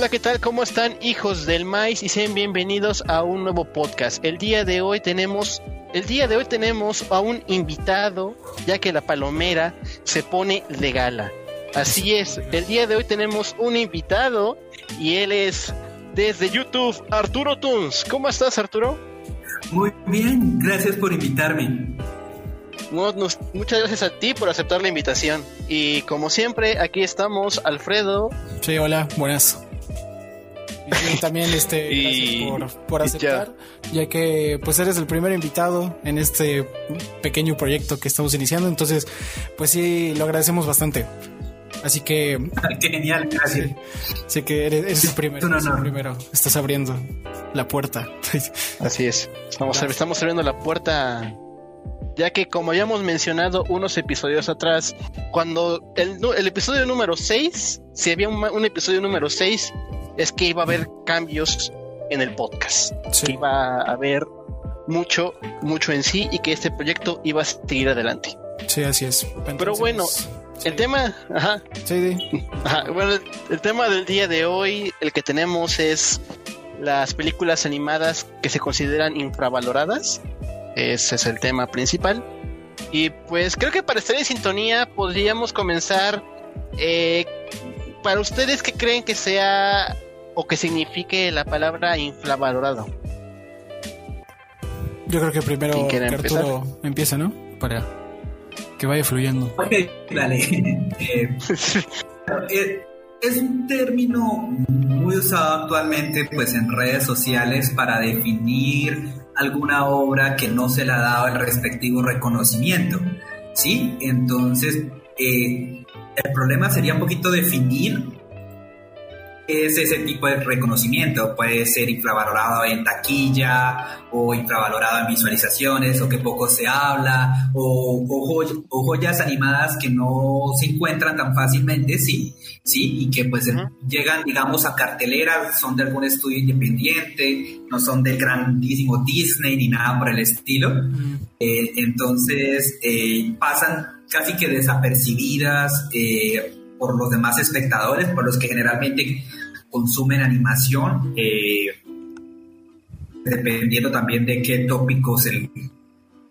Hola, ¿qué tal? ¿Cómo están hijos del maíz? Y sean bienvenidos a un nuevo podcast. El día de hoy tenemos, el día de hoy tenemos a un invitado, ya que la palomera se pone de gala. Así es, el día de hoy tenemos un invitado y él es desde YouTube, Arturo Tunes. ¿Cómo estás, Arturo? Muy bien, gracias por invitarme. muchas gracias a ti por aceptar la invitación. Y como siempre, aquí estamos, Alfredo. Sí, hola, buenas. Y también este, gracias por, aceptar, ya. que pues eres el primer invitado en este pequeño proyecto que estamos iniciando, entonces pues sí, lo agradecemos bastante. Así que. Qué genial, gracias. Sé que eres, el primero. primero. Estás abriendo la puerta. Así es. Estamos, estamos abriendo la puerta. Ya que, como habíamos mencionado unos episodios atrás, cuando el, el episodio número 6, si había un, episodio número 6, es que iba a haber cambios en el podcast. Que iba a haber mucho, mucho en sí y que este proyecto iba a seguir adelante. Sí, así es. Pero bueno, el tema, ajá. Sí, Bueno, el, tema del día de hoy, el que tenemos es las películas animadas que se consideran infravaloradas. Ese es el tema principal. Y pues creo que para estar en sintonía podríamos comenzar. Eh, para ustedes, ¿qué creen que sea o que signifique la palabra infravalorado? Yo creo que primero que Arturo empieza, ¿no? Para que vaya fluyendo. Ok, dale. Eh, eh, es un término muy usado actualmente pues en redes sociales para definir alguna obra que no se le ha dado el respectivo reconocimiento. ¿Sí? Entonces, eh, el problema sería un poquito definir es ese tipo de reconocimiento. Puede ser infravalorado en taquilla o infravalorado en visualizaciones o que poco se habla o, o, joyas animadas que no se encuentran tan fácilmente, sí, sí, y que pues llegan, digamos, a cartelera, son de algún estudio independiente, no son del grandísimo Disney ni nada por el estilo. Eh, entonces eh, pasan casi que desapercibidas. Eh, por los demás espectadores, por los que generalmente consumen animación, eh, dependiendo también de qué tópicos, el,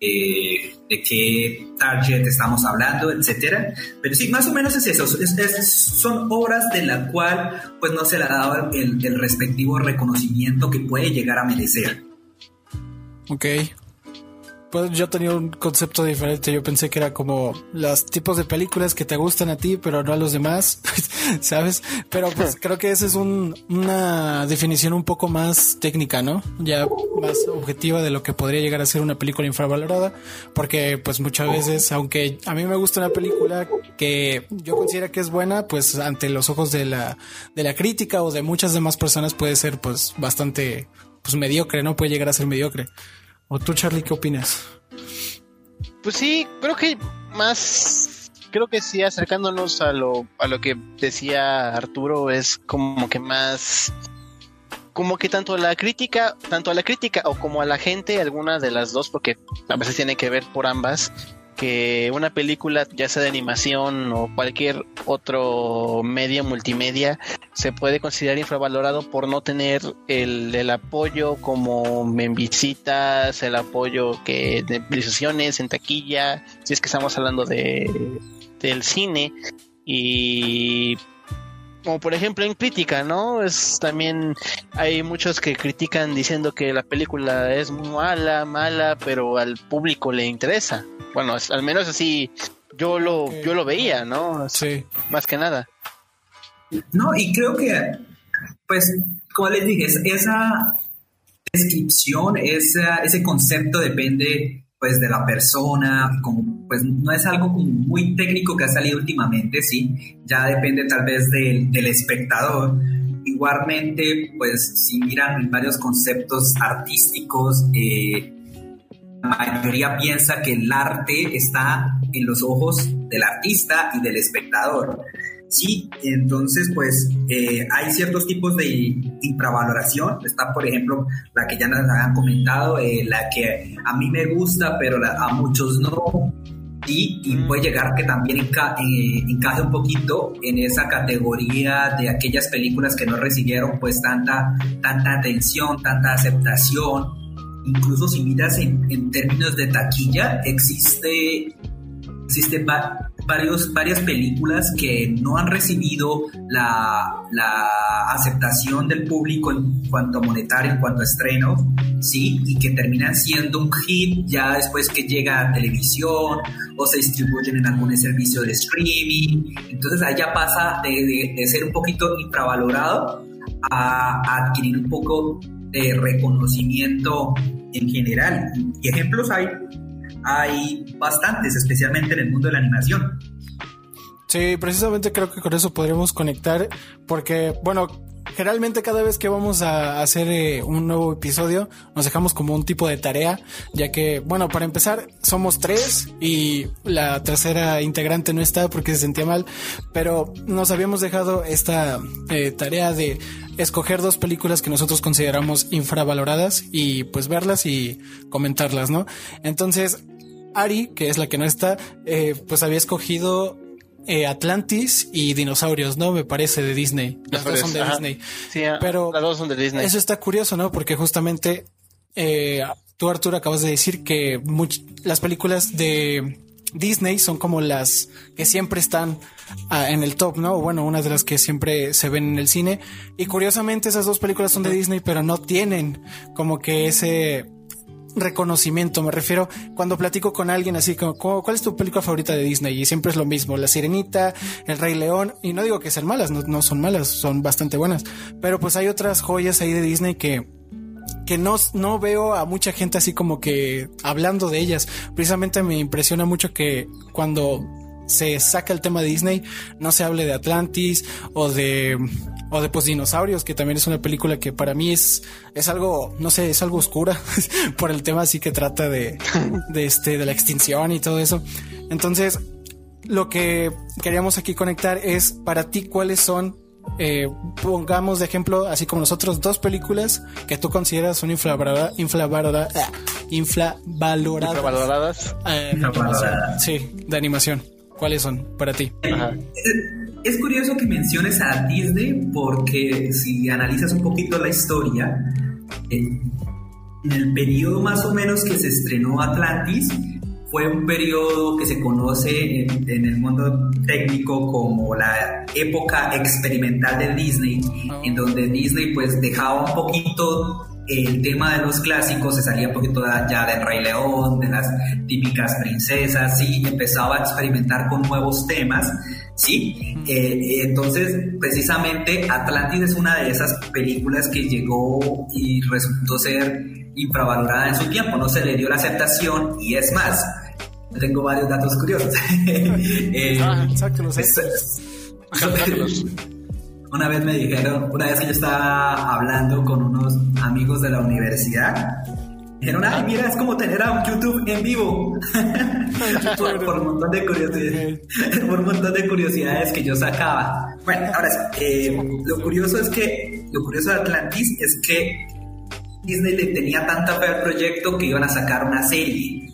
eh, de qué target estamos hablando, etcétera. Pero sí, más o menos es eso. son obras de la cual pues no se le ha dado el, el respectivo reconocimiento que puede llegar a merecer. Ok, pues yo tenía un concepto diferente. Yo pensé que era como los tipos de películas que te gustan a ti, pero no a los demás, ¿sabes? Pero pues creo que esa es una definición un poco más técnica, ¿no? Ya más objetiva de lo que podría llegar a ser una película infravalorada, porque pues muchas veces, aunque a mí me gusta una película que yo considero que es buena, pues ante los ojos de la, de la crítica o de muchas demás personas puede ser pues bastante pues mediocre, ¿no? Puede llegar a ser mediocre. ¿O tú, Charlie, qué opinas? Pues sí, creo que más, creo que sí, acercándonos a lo, a lo que decía Arturo, es como que más, como que tanto a la crítica, tanto a la crítica o como a la gente, alguna de las dos, porque a veces tiene que ver por ambas, que una película, ya sea de animación o cualquier otro medio multimedia, se puede considerar infravalorado por no tener el, el apoyo como en visitas, el apoyo que de visualizaciones en taquilla, si es que estamos hablando de del cine. Y como por ejemplo en crítica, ¿no? Es también hay muchos que critican diciendo que la película es mala, mala, pero al público le interesa. Bueno, al menos así yo lo yo lo veía, ¿no? Sí. Más que nada. No, y creo que pues como les dije, esa descripción, esa, ese concepto depende pues de la persona, pues no es algo muy técnico que ha salido últimamente, sí, ya depende tal vez del, del espectador. Igualmente, pues si miran varios conceptos artísticos, eh, la mayoría piensa que el arte está en los ojos del artista y del espectador. Sí, entonces pues eh, hay ciertos tipos de infravaloración. Está, por ejemplo, la que ya nos han comentado, eh, la que a mí me gusta, pero a muchos no. y, y mm. puede llegar que también eh, encaje un poquito en esa categoría de aquellas películas que no recibieron pues tanta, tanta atención, tanta aceptación. Incluso si miras en, en términos de taquilla, existe, existe varios, varias películas que no han recibido la, la aceptación del público en cuanto a monetario, en cuanto a estreno, ¿sí? Y que terminan siendo un hit ya después que llega a televisión o se distribuyen en algún servicio de streaming. Entonces allá pasa de, de, ser un poquito infravalorado a, adquirir un poco de reconocimiento en general. Y ejemplos hay hay bastantes, especialmente en el mundo de la animación. Sí, precisamente creo que con eso podríamos conectar, porque, bueno, generalmente cada vez que vamos a hacer eh, un nuevo episodio nos dejamos como un tipo de tarea, ya que, bueno, para empezar somos tres y la tercera integrante no está porque se sentía mal, pero nos habíamos dejado esta eh, tarea de escoger dos películas que nosotros consideramos infravaloradas y pues verlas y comentarlas, ¿no? Entonces, Ari, que es la que no está, eh, pues había escogido eh, Atlantis y dinosaurios, ¿no? Me parece de Disney. Las dos son de Disney. Sí, pero las dos son de Disney. Eso está curioso, ¿no? Porque justamente eh, tú, Arturo, acabas de decir que las películas de Disney son como las que siempre están ah, en el top, ¿no? Bueno, una de las que siempre se ven en el cine. Y curiosamente esas dos películas son de Disney, pero no tienen como que ese reconocimiento. Me refiero cuando platico con alguien así como, ¿cuál es tu película favorita de Disney? Y siempre es lo mismo, La Sirenita, El Rey León. Y no digo que sean malas, no, no son malas, son bastante buenas. Pero pues hay otras joyas ahí de Disney que que no, no veo a mucha gente así como que hablando de ellas. Precisamente me impresiona mucho que cuando se saca el tema de Disney, no se hable de Atlantis o de o de pues dinosaurios, que también es una película que para mí es es algo, no sé, es algo oscura por el tema así que trata de de este de la extinción y todo eso. Entonces, lo que queríamos aquí conectar es para ti cuáles son eh, pongamos de ejemplo, así como nosotros, dos películas que tú consideras son infravaloradas, infravaloradas, infravaloradas, eh, sí, de animación. ¿Cuáles son para ti? Es curioso que menciones a Disney porque si analizas un poquito la historia, en el periodo más o menos que se estrenó Atlantis, fue un periodo que se conoce en, el mundo técnico como la época experimental de Disney, ah. en donde Disney pues dejaba un poquito el tema de los clásicos, se salía un poquito ya del Rey León, de las típicas princesas, y empezaba a experimentar con nuevos temas, ¿sí? Eh, entonces, precisamente Atlantis es una de esas películas que llegó y resultó ser infravalorada en su tiempo, no se le dio la aceptación y es más, tengo varios datos curiosos. eh, ah, una vez me dijeron, una vez que yo estaba hablando con unos amigos de la universidad, dijeron, ay, mira, es como tener a un YouTube en vivo. por, un montón de curiosidades, por un montón de curiosidades que yo sacaba. Bueno, ahora eh, lo curioso es que, lo curioso de Atlantis es que Disney le tenía tanta fe al proyecto que iban a sacar una serie,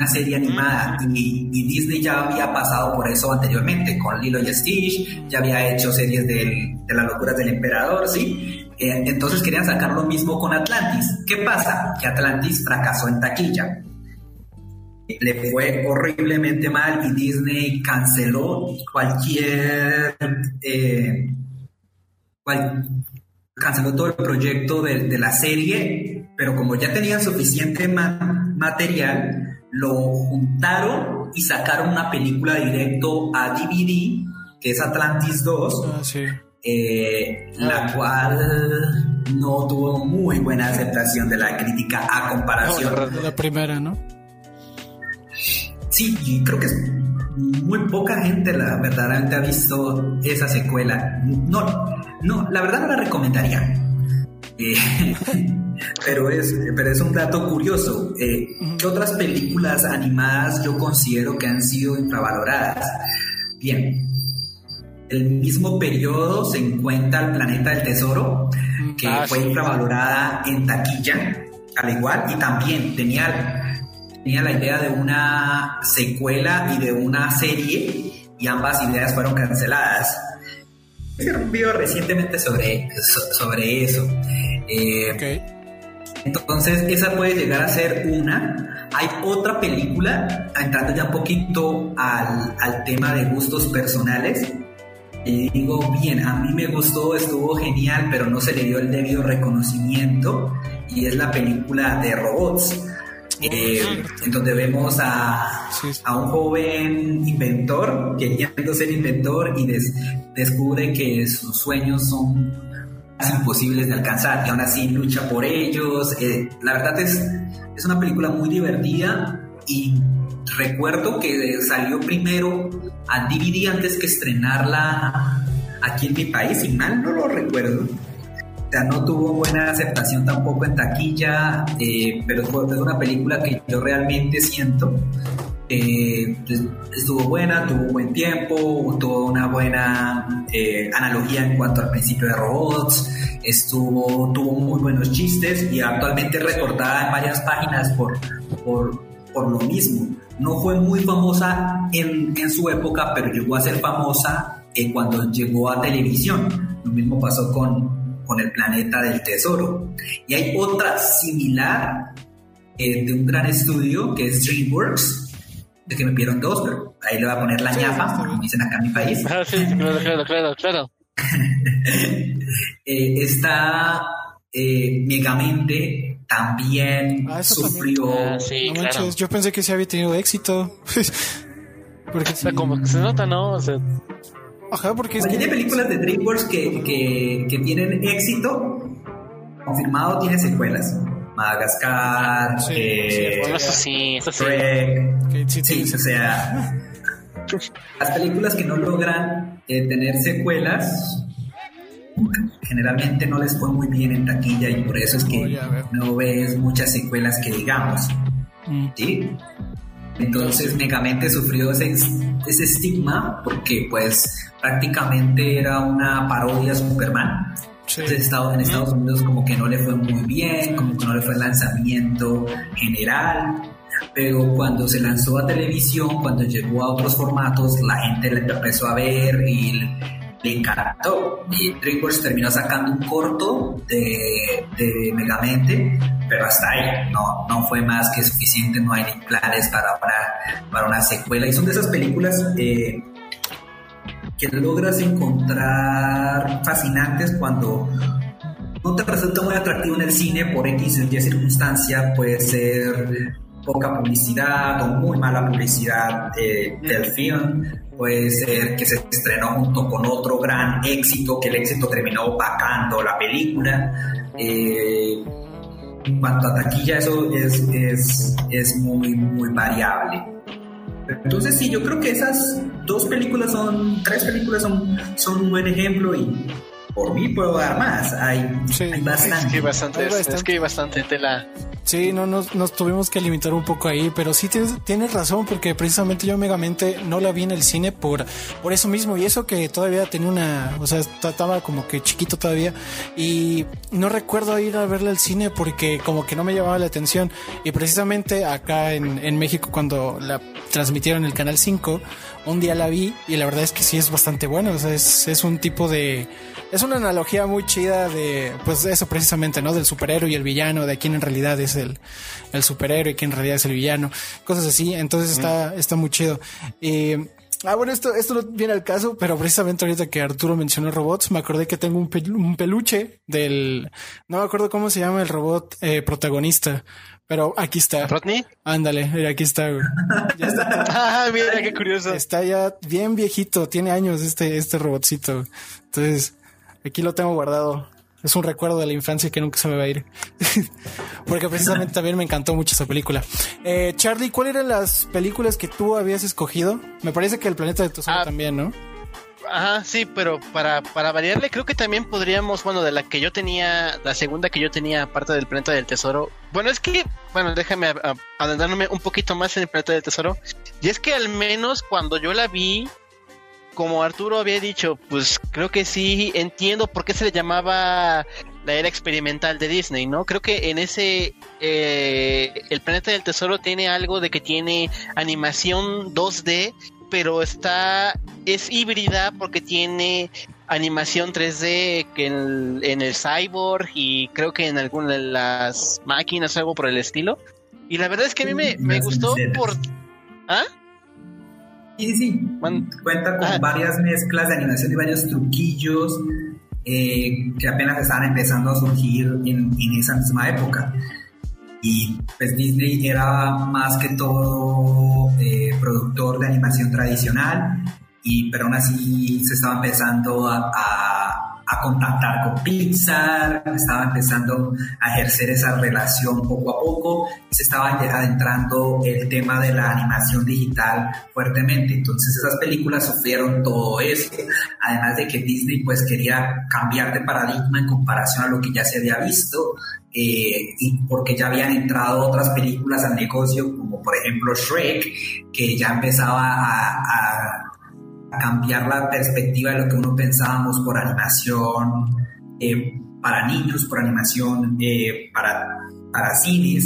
una serie animada. Y, Disney ya había pasado por eso anteriormente, con Lilo y Stitch, ya había hecho series de las locuras del emperador, ¿sí? Eh, entonces querían sacar lo mismo con Atlantis. ¿Qué pasa? Que Atlantis fracasó en taquilla. Le fue horriblemente mal y Disney canceló cualquier... Eh, canceló todo el proyecto de, la serie, pero como ya tenían suficiente material, lo juntaron y sacaron una película directo a DVD, que es Atlantis 2, ah, eh, la cual no tuvo muy buena aceptación de la crítica a comparación. de la primera, ¿no? Sí, y creo que muy poca gente la verdaderamente ha visto esa secuela. No, no, la verdad no la recomendaría. Eh, pero, es, pero es un dato curioso. Eh, ¿Qué otras películas animadas yo considero que han sido infravaloradas? Bien, el mismo periodo se encuentra El Planeta del Tesoro, que ah, fue infravalorada en taquilla, al igual, y también tenía tenía la idea de una secuela y de una serie y ambas ideas fueron canceladas. Hice un video recientemente sobre, sobre eso. Eh, entonces, esa puede llegar a ser una. Hay otra película, entrando ya un poquito al, al tema de gustos personales. Y digo, bien, a mí me gustó, estuvo genial, pero no se le dio el debido reconocimiento. Y es la película de robots. Eh, en donde vemos a, a, un joven inventor queriendo ser inventor y descubre que sus sueños son imposibles de alcanzar y aún así lucha por ellos. Eh, la verdad es, es una película muy divertida y recuerdo que salió primero a DVD antes que estrenarla aquí en mi país, y mal no lo recuerdo. O sea, no tuvo buena aceptación tampoco en taquilla, eh, pero es una película que yo realmente siento eh, estuvo buena, tuvo buen tiempo, tuvo una buena eh, analogía en cuanto al principio de robots, estuvo, tuvo muy buenos chistes y actualmente recordada en varias páginas por, por, por lo mismo. No fue muy famosa en, en su época, pero llegó a ser famosa eh, cuando llegó a televisión. Lo mismo pasó con, con El Planeta del Tesoro. Y hay otra similar de un gran estudio que es DreamWorks, de que me pidieron dos, pero ahí le voy a poner la ñapa, como dicen acá en mi país. Ah, sí, claro, claro, claro, claro. eh, está eh, Megamente también ah, sufrió. Ah, sí, claro. yo pensé que sí había tenido éxito. porque o sea, como que se nota, ¿no? O sea, Ajá, porque es que... tiene películas de DreamWorks que, que, que tienen éxito confirmado, tiene secuelas. Madagascar, sí, eh, eso sí, eso sí. sí, o sea, las películas que no logran eh, tener secuelas generalmente no les fue muy bien en taquilla y por eso es que no ves muchas secuelas que digamos. Mm. ¿sí? Entonces Megamente sufrió ese, ese estigma porque pues prácticamente era una parodia Superman en Estados Unidos como que no le fue muy bien, como que no le fue el lanzamiento general, pero cuando se lanzó a televisión, cuando llegó a otros formatos, la gente le empezó a ver y le encantó. Y DreamWorks terminó sacando un corto de, de Megamente, pero hasta ahí no, no fue más que suficiente, no hay ni planes para, para, para una secuela. Y son de esas películas eh, que logras encontrar fascinantes cuando no te resulta muy atractivo en el cine por X o Y circunstancia, puede ser poca publicidad o muy mala publicidad eh, del film, puede ser que se estrenó junto con otro gran éxito, que el éxito terminó opacando la película. Eh, en cuanto a taquilla, eso es, es, es muy, muy variable. Entonces sí, yo creo que esas dos películas son, tres películas son, son un buen ejemplo y por mí puedo dar más. Hay, bastante. Es que bastante, Es que hay bastante tela. Sí, no nos, nos, tuvimos que limitar un poco ahí, pero sí tienes, tienes, razón, porque precisamente yo Megamente no la vi en el cine por, por eso mismo, y eso que todavía tenía una, o sea, estaba como que chiquito todavía, y no recuerdo ir a verla al cine porque como que no me llamaba la atención, y precisamente acá en, en México cuando la transmitieron en el Canal 5, un día la vi, y la verdad es que sí es bastante bueno, o sea, es, es un tipo de es una analogía muy chida de, pues eso precisamente, ¿no? Del superhéroe y el villano, de quién en realidad es el, el superhéroe y quién en realidad es el villano, cosas así. Entonces está, está muy chido. ah, bueno, esto, esto no viene al caso, pero precisamente ahorita que Arturo mencionó robots, me acordé que tengo un, un peluche del, no me acuerdo cómo se llama el robot eh, protagonista, pero aquí está. ¿Rodney? Ándale, aquí está, güey. Ya está. ah, mira, qué curioso. Está ya bien viejito, tiene años este, este robotcito. Entonces, Aquí lo tengo guardado. Es un recuerdo de la infancia que nunca se me va a ir. Porque precisamente también me encantó mucho esa película. Eh, Charlie, ¿cuáles eran las películas que tú habías escogido? Me parece que El Planeta de Tesoro ah, también, ¿no? Ajá, sí, pero para, para variarle, creo que también podríamos, bueno, de la que yo tenía, la segunda que yo tenía, aparte del Planeta del Tesoro. Bueno, es que, bueno, déjame adentrarme un poquito más en el Planeta del Tesoro. Y es que al menos cuando yo la vi, como Arturo había dicho, pues creo que sí entiendo por qué se le llamaba la era experimental de Disney, ¿no? Creo que en ese eh, el planeta del tesoro tiene algo de que tiene animación 2D, pero está es híbrida porque tiene animación 3D que en, en el cyborg y creo que en alguna de las máquinas algo por el estilo. Y la verdad es que a mí me, me gustó por ¿Ah? Sí, sí. Cuenta con varias mezclas de animación y varios truquillos eh, que apenas estaban empezando a surgir en, esa misma época. Y pues Disney era más que todo eh, productor de animación tradicional, y, pero aún así se estaba empezando a a contactar con Pixar, estaba empezando a ejercer esa relación poco a poco, se estaba adentrando el tema de la animación digital fuertemente. Entonces esas películas sufrieron todo eso, además de que Disney pues quería cambiar de paradigma en comparación a lo que ya se había visto. Eh, y porque ya habían entrado otras películas al negocio, como por ejemplo Shrek, que ya empezaba a cambiar la perspectiva de lo que uno pensábamos por animación eh, para niños, por animación eh, para, para cines.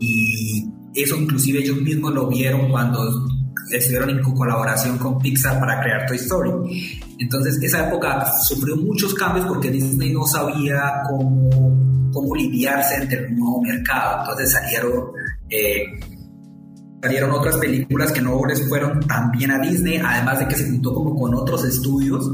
Y eso inclusive ellos mismos lo vieron cuando estuvieron en colaboración con Pixar para crear Toy Story. Entonces esa época sufrió muchos cambios porque Disney no sabía cómo, cómo lidiarse ante el nuevo mercado. Entonces salieron... Eh, salieron otras películas que no les fueron tan bien a Disney, además de que se juntó como con otros estudios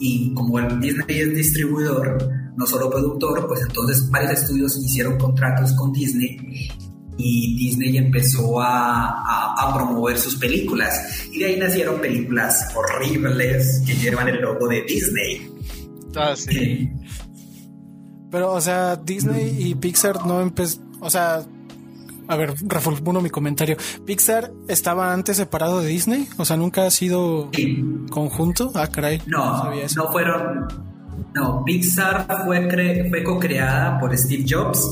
y como el Disney es distribuidor, no solo productor, pues entonces varios estudios hicieron contratos con Disney y Disney empezó a, a, promover sus películas y de ahí nacieron películas horribles que llevan el logo de Disney. Ah, sí. Pero, o sea, Disney y Pixar no empezó, o sea, a ver, reformulo mi comentario. ¿Pixar estaba antes separado de Disney? O sea, ¿nunca ha sido conjunto? Ah, caray. No, no, fueron. No, Pixar fue, fue co-creada por Steve Jobs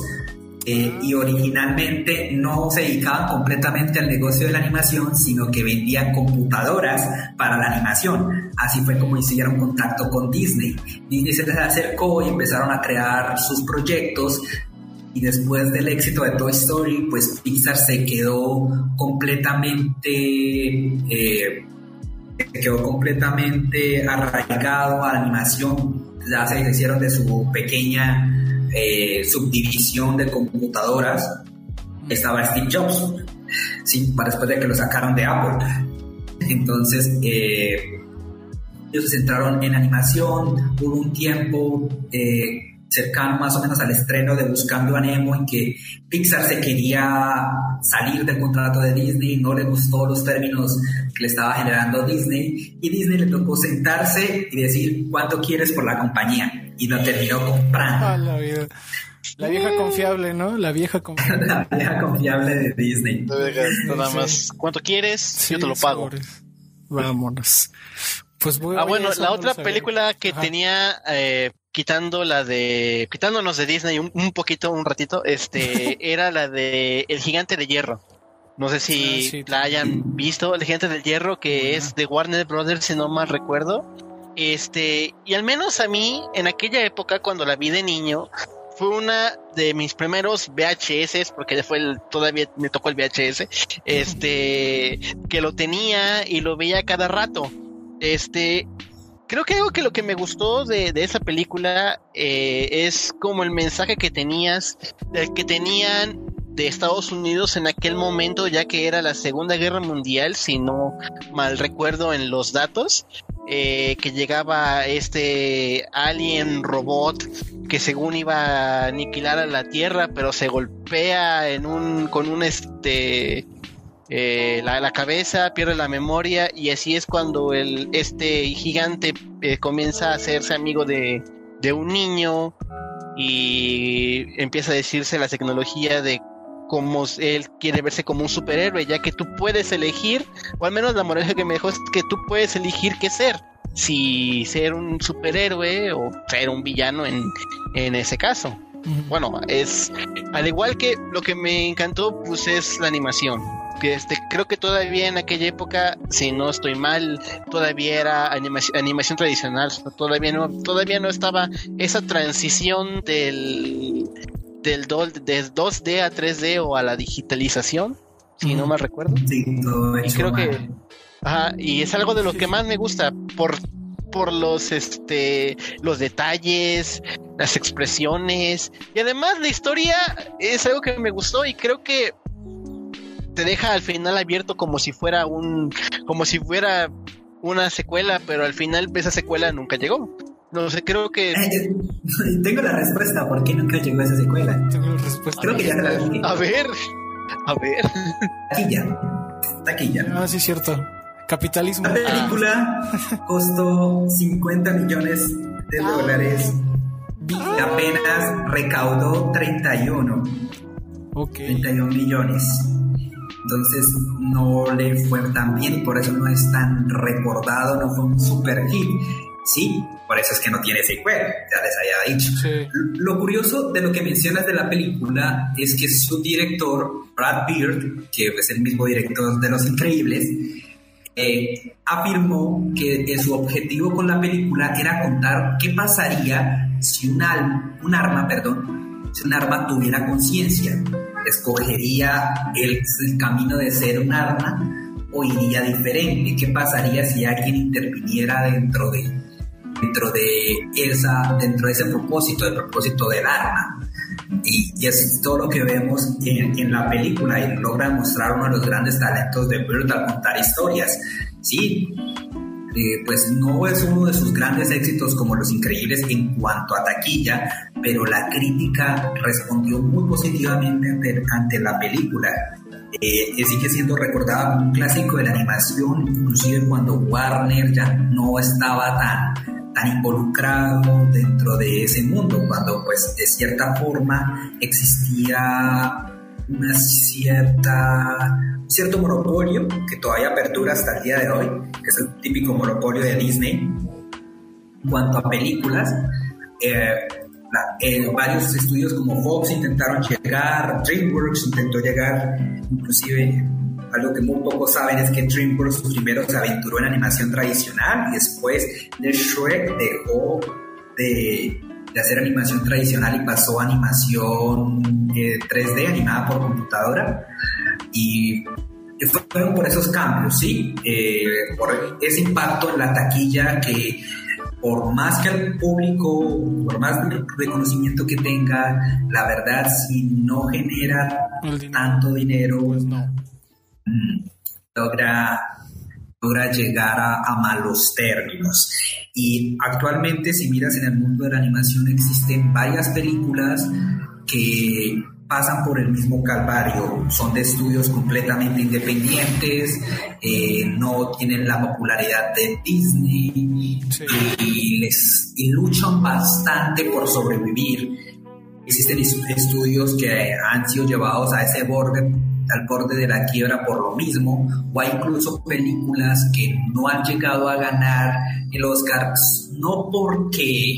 eh, y originalmente no se dedicaban completamente al negocio de la animación, sino que vendían computadoras para la animación. Así fue como hicieron contacto con Disney. Disney se les acercó y empezaron a crear sus proyectos y después del éxito de Toy Story, pues Pixar se quedó completamente, eh, quedó completamente arraigado a la animación. Ya se hicieron de su pequeña eh, subdivisión de computadoras. Estaba Steve Jobs, sí, para después de que lo sacaron de Apple. Entonces, eh, ellos se centraron en animación, hubo un tiempo cercano más o menos al estreno de Buscando a Nemo, en que Pixar se quería salir del contrato de Disney, no le gustó los términos que le estaba generando Disney, y Disney le tocó sentarse y decir cuánto quieres por la compañía, y lo terminó comprando. Ah, la, vieja confiable, ¿no? La vieja confiable. la vieja confiable de Disney. Nada más, ¿cuánto quieres? Yo te lo pago. Vámonos. Pues ah, bueno, la otra película que tenía eh, quitando la de quitándonos de Disney un, poquito un ratito este era la de el gigante de hierro. No sé si ah, la hayan visto el gigante del hierro que es de Warner Brothers si no mal recuerdo. Este y al menos a mí en aquella época cuando la vi de niño fue una de mis primeros VHS, porque fue el, todavía me tocó el VHS, este, que lo tenía y lo veía cada rato. Este, creo que algo que lo que me gustó de, esa película eh, es como el mensaje que tenías, que tenían de Estados Unidos en aquel momento, ya que era la Segunda Guerra Mundial, si no mal recuerdo en los datos, eh, que llegaba este alien robot que según iba a aniquilar a la Tierra, pero se golpea en un con un este eh, la, cabeza, pierde la memoria y así es cuando el, este gigante eh, comienza a hacerse amigo de, un niño y empieza a decirse la tecnología de cómo él quiere verse como un superhéroe, ya que tú puedes elegir, o al menos la moraleja que me dejó es que tú puedes elegir qué ser, si ser un superhéroe o ser un villano en, en ese caso. Bueno, es al igual que lo que me encantó, pues es la animación este, creo que todavía en aquella época, si no estoy mal, todavía era animación, tradicional, todavía no, todavía no estaba esa transición del del 2, de 2D a 3D o a la digitalización, si no mal recuerdo. Sí, todo y creo que ajá, y es algo de lo que más me gusta por por los este los detalles, las expresiones y además la historia es algo que me gustó y creo que te deja al final abierto como si fuera un como si fuera una secuela, pero al final esa secuela nunca llegó. No sé, creo que. Eh, tengo la respuesta. ¿Por qué nunca llegó esa secuela? Tengo la respuesta. Creo que ya te la dije. A ver. A ver. Taquilla. Taquilla. Ah, sí, cierto. Capitalismo. La película costó 50 millones de ah. dólares y apenas recaudó 31. Ok. 31 millones. Entonces no le fue tan bien y por eso no es tan recordado, no fue un super hit. Sí, por eso es que no tiene secuela, ya les había dicho. Lo curioso de lo que mencionas de la película es que su director, Brad Beard, que es el mismo director de Los Increíbles, eh, afirmó que, su objetivo con la película era contar qué pasaría si un, un arma, perdón, si un arma tuviera conciencia. ¿Escogería el, camino de ser un arma o iría diferente? ¿Qué pasaría si alguien interviniera dentro de, dentro de, esa, dentro de ese propósito, el propósito del arma. Y, es todo lo que vemos en, la película y logra mostrar uno de los grandes talentos de Bird al contar historias. Sí, eh, pues no es uno de sus grandes éxitos como Los Increíbles en cuanto a taquilla, pero la crítica respondió muy positivamente ante, la película. Eh, sigue siendo recordada como un clásico de la animación, inclusive cuando Warner ya no estaba tan tan involucrado dentro de ese mundo, cuando pues de cierta forma existía una cierta, un cierto monopolio que todavía perdura hasta el día de hoy, que es el típico monopolio de Disney. En cuanto a películas, eh, eh, varios estudios como Fox intentaron llegar, DreamWorks intentó llegar, inclusive algo que muy pocos saben es que DreamWorks primero se aventuró en animación tradicional y después de Shrek dejó de, hacer animación tradicional y pasó a animación 3D eh, animada por computadora. Y fueron por esos cambios, ¿sí? Eh, por ese impacto en la taquilla que por más que el público, por más reconocimiento que tenga, la verdad, si no genera tanto dinero, pues no logra, logra llegar a, malos términos. Y actualmente, si miras en el mundo de la animación, existen varias películas que pasan por el mismo calvario, son de estudios completamente independientes, eh, no tienen la popularidad de Disney y, les, y luchan bastante por sobrevivir. Existen estudios que han sido llevados a ese borde al borde de la quiebra por lo mismo, o hay incluso películas que no han llegado a ganar el Oscar, no porque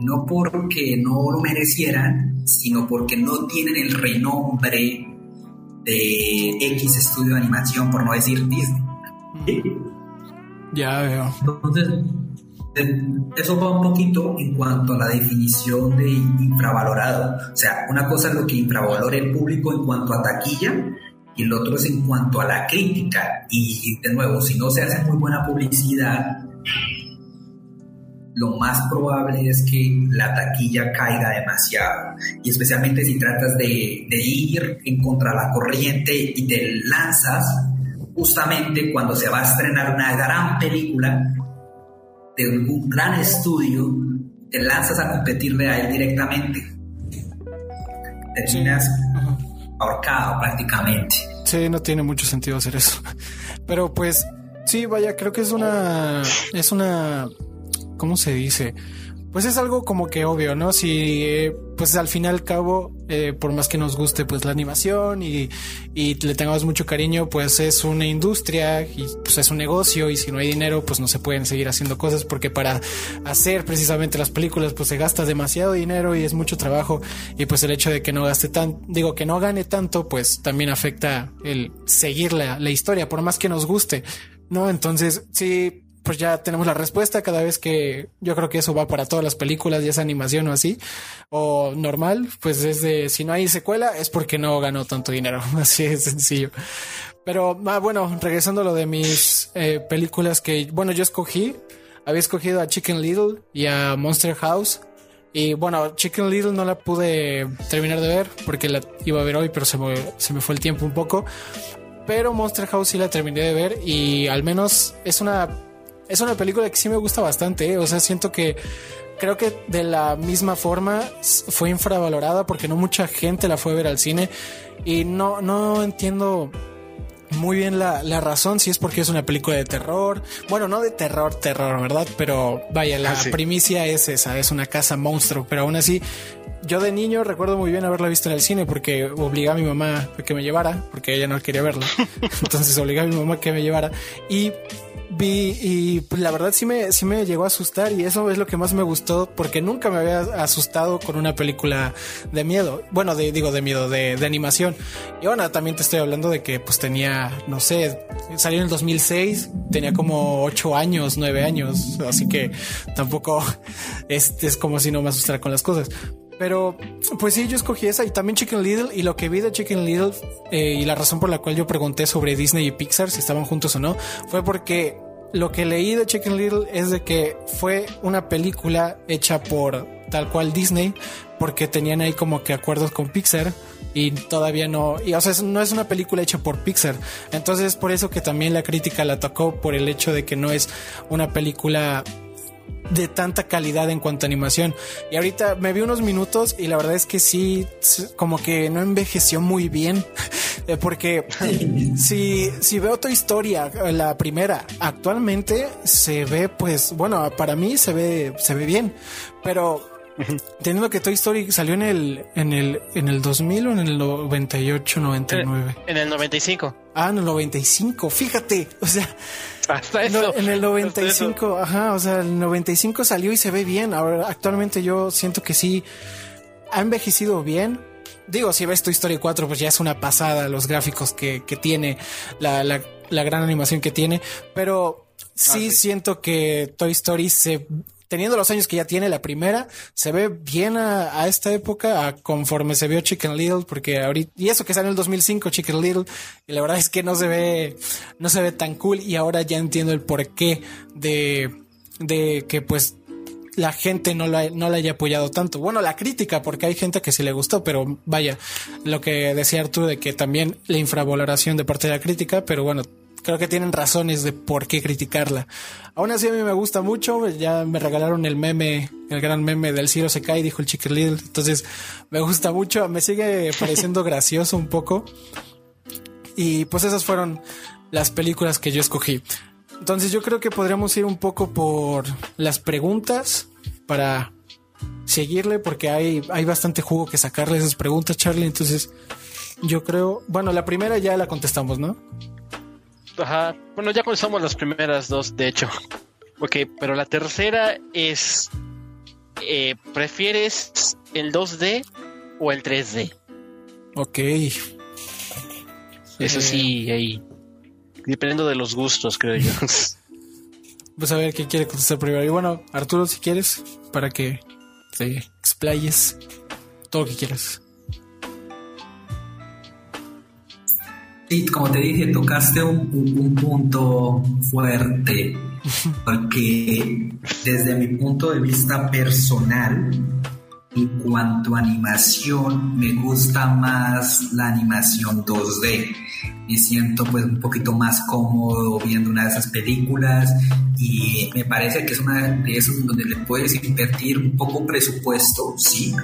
no porque no lo merecieran, sino porque no tienen el renombre de X estudio de animación, por no decir Disney. Ya veo. Entonces, eso va un poquito en cuanto a la definición de infravalorado. O sea, una cosa es lo que infravalora el público en cuanto a taquilla y el otro es en cuanto a la crítica. Y de nuevo, si no se hace muy buena publicidad, lo más probable es que la taquilla caiga demasiado. Y especialmente si tratas de, de ir en contra de la corriente y te lanzas justamente cuando se va a estrenar una gran película de un gran estudio, te lanzas a competirle a él directamente. Terminas ahorcado prácticamente. Sí, no tiene mucho sentido hacer eso. Pero pues, sí, vaya, creo que es una. Es una. ¿Cómo se dice? pues es algo como que obvio, ¿no? Si, eh, pues al fin y al cabo, eh, por más que nos guste, pues la animación y, y, le tengamos mucho cariño, pues es una industria y pues es un negocio y si no hay dinero, pues no se pueden seguir haciendo cosas porque para hacer precisamente las películas, pues se gasta demasiado dinero y es mucho trabajo y pues el hecho de que no gaste tan, digo que no gane tanto, pues también afecta el seguir la, la historia, por más que nos guste, ¿no? Entonces, sí, pues ya tenemos la respuesta cada vez que yo creo que eso va para todas las películas, ya es animación o así, o normal, pues es de si no hay secuela es porque no ganó tanto dinero, así de sencillo. Pero ah, bueno, regresando a lo de mis eh, películas que, bueno, yo escogí, había escogido a Chicken Little y a Monster House. Y bueno, Chicken Little no la pude terminar de ver porque la iba a ver hoy, pero se me, se me fue el tiempo un poco. Pero Monster House sí la terminé de ver y al menos es una es una película que sí me gusta bastante. ¿eh? O sea, siento que creo que de la misma forma fue infravalorada porque no mucha gente la fue a ver al cine y no, no entiendo muy bien la, la, razón, si es porque es una película de terror. Bueno, no de terror, terror, ¿verdad? Pero vaya, la ah, primicia es esa, es una casa monstruo, pero aún así, yo de niño recuerdo muy bien haberla visto en el cine porque obligaba a mi mamá a que me llevara, porque ella no quería verla. Entonces obligaba a mi mamá a que me llevara. Y vi y pues, la verdad sí me, sí me llegó a asustar y eso es lo que más me gustó porque nunca me había asustado con una película de miedo. Bueno, de, digo de miedo, de, de animación. Y bueno, también te estoy hablando de que pues tenía, no sé, salió en el 2006, tenía como 8 años, 9 años, así que tampoco es, es como si no me asustara con las cosas. Pero, pues sí, yo escogí esa y también Chicken Little. Y lo que vi de Chicken Little eh, y la razón por la cual yo pregunté sobre Disney y Pixar, si estaban juntos o no, fue porque lo que leí de Chicken Little es de que fue una película hecha por tal cual Disney, porque tenían ahí como que acuerdos con Pixar y todavía no, y o sea, no es una película hecha por Pixar. Entonces, por eso que también la crítica la tocó por el hecho de que no es una película de tanta calidad en cuanto a animación. Y ahorita me vi unos minutos y la verdad es que sí, como que no envejeció muy bien. Eh, porque si, si veo otra historia, la primera, actualmente se ve, pues, bueno, para mí se ve, se ve bien. Pero Teniendo que Toy Story salió en el, en el, en el 2000 o en el 98, 99. En el 95. Ah, en el 95, fíjate. O sea, hasta eso. en el 95, ajá, o sea, el 95 salió y se ve bien. Ahora, actualmente yo siento que sí ha envejecido bien. Digo, si ves Toy Story 4, pues ya es una pasada los gráficos que, que tiene, la, la, la gran animación que tiene. Pero sí, ah, sí siento que Toy Story se teniendo los años que ya tiene la primera, se ve bien a, esta época, conforme se vio Chicken Little, porque ahorita, y eso que salió en el 2005, Chicken Little, y la verdad es que no se ve, no se ve tan cool, y ahora ya entiendo el porqué de, de que pues la gente no la, no haya apoyado tanto. Bueno, la crítica, porque hay gente que sí le gustó, pero vaya, lo que decía Arturo de que también la infravaloración de parte de la crítica, pero bueno, creo que tienen razones de por qué criticarla. Aún así a mí me gusta mucho, ya me regalaron el meme, el gran meme del Ciro se cae, dijo el Chicken Little, entonces me gusta mucho, me sigue pareciendo gracioso un poco. Y pues esas fueron las películas que yo escogí. Entonces yo creo que podríamos ir un poco por las preguntas para seguirle porque hay, hay bastante jugo que sacarle esas preguntas, Charlie. Entonces yo creo, bueno, la primera ya la contestamos, ¿no? Ajá. Bueno, ya contestamos las primeras dos, de hecho. Ok, pero la tercera es. Eh, ¿Prefieres el 2D o el 3D? Ok. Eso sí, eh. ahí. Dependiendo de los gustos, creo yo. Pues a ver qué quiere contestar primero. Y bueno, Arturo, si quieres, para que te explayes todo lo que quieras. Sí, como te dije, tocaste un, punto fuerte, porque desde mi punto de vista personal, en cuanto a animación, me gusta más la animación 2D. Me siento pues un poquito más cómodo viendo una de esas películas y me parece que es una de esas donde le puedes invertir un poco presupuesto, sí,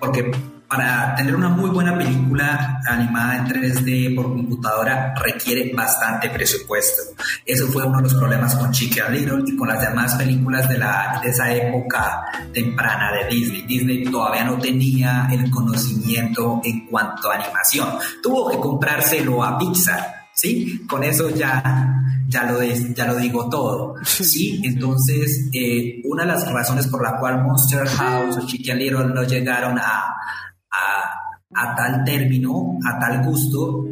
porque para tener una muy buena película animada en 3D por computadora requiere bastante presupuesto. Eso fue uno de los problemas con Chicken Little y con las demás películas de, la, de esa época temprana de Disney. Disney todavía no tenía el conocimiento en cuanto a animación. Tuvo que comprárselo a Pixar, ¿sí? Con eso ya ya lo, ya lo digo todo. Sí, entonces eh, una de las razones por la cual Monster House o Chicken Little no llegaron a, a, tal término, a tal gusto,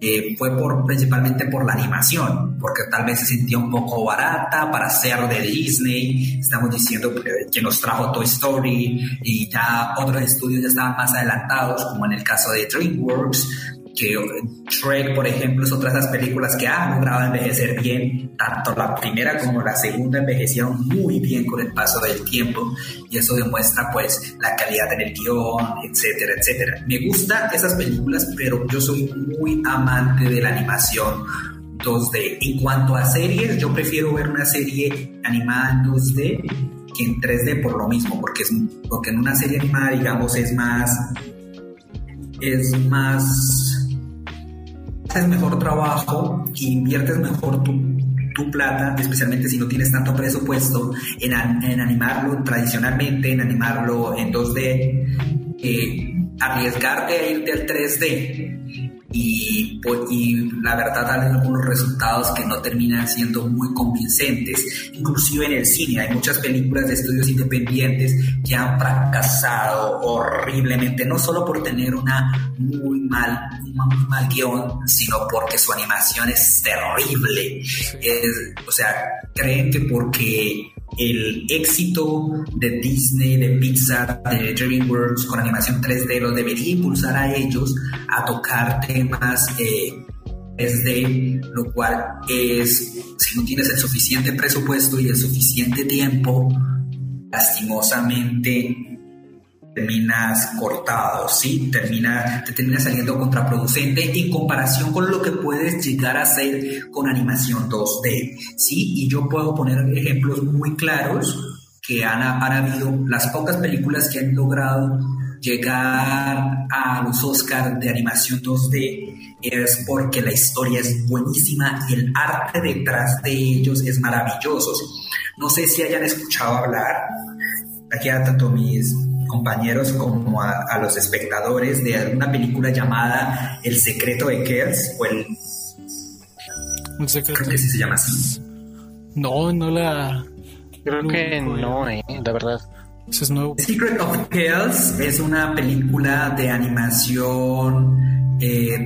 eh, fue por, principalmente por la animación, porque tal vez se sentía un poco barata para ser de Disney. Estamos diciendo que nos trajo Toy Story y ya otros estudios ya estaban más adelantados, como en el caso de DreamWorks, que Shrek, por ejemplo, es otra de esas películas que han logrado envejecer bien, tanto la primera como la segunda envejecieron muy bien con el paso del tiempo y eso demuestra pues la calidad en el guion, etcétera, etcétera. Me gustan esas películas, pero yo soy muy amante de la animación 2D. En cuanto a series, yo prefiero ver una serie animada en 2D que en 3D por lo mismo, porque, es, porque en una serie animada, digamos, es más es más haces mejor trabajo inviertes mejor tu, plata, especialmente si no tienes tanto presupuesto en, animarlo tradicionalmente, en animarlo en 2D, eh, arriesgarte a irte al 3D y, y la verdad dan algunos resultados que no terminan siendo muy convincentes. Inclusive en el cine hay muchas películas de estudios independientes que han fracasado horriblemente, no solo por tener una muy mal, muy mal guion, sino porque su animación es terrible. o sea, creen que porque el éxito de Disney, de Pixar, de DreamWorks con animación 3D los debería impulsar a ellos a tocar temas eh, 3D, lo cual es, si no tienes el suficiente presupuesto y el suficiente tiempo, lastimosamente terminas cortado, ¿sí? Termina, te termina saliendo contraproducente en comparación con lo que puedes llegar a hacer con animación 2D, ¿sí? Y yo puedo poner ejemplos muy claros que han, han habido las pocas películas que han logrado llegar a los Oscars de animación 2D es porque la historia es buenísima y el arte detrás de ellos es maravilloso. No sé si hayan escuchado hablar, aquí a tanto mis compañeros como a, los espectadores de alguna película llamada El secreto de Kells o el... Creo que sí se llama así. No, no la... Creo que no, eh, la verdad. Es nuevo. Secret of Kells es una película de animación eh,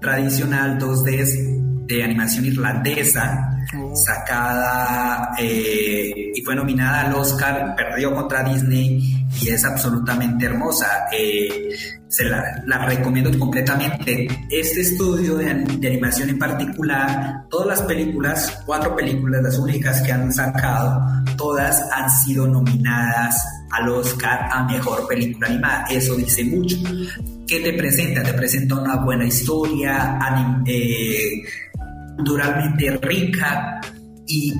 tradicional 2D de animación irlandesa sacada eh, y fue nominada al Oscar, perdió contra Disney y es absolutamente hermosa. Eh, se la, recomiendo completamente. Este estudio de, animación en particular, todas las películas, cuatro películas, las únicas que han sacado, todas han sido nominadas al Oscar a Mejor Película Animada. Eso dice mucho. ¿Qué te presenta? Te presenta una buena historia, eh, culturalmente rica y,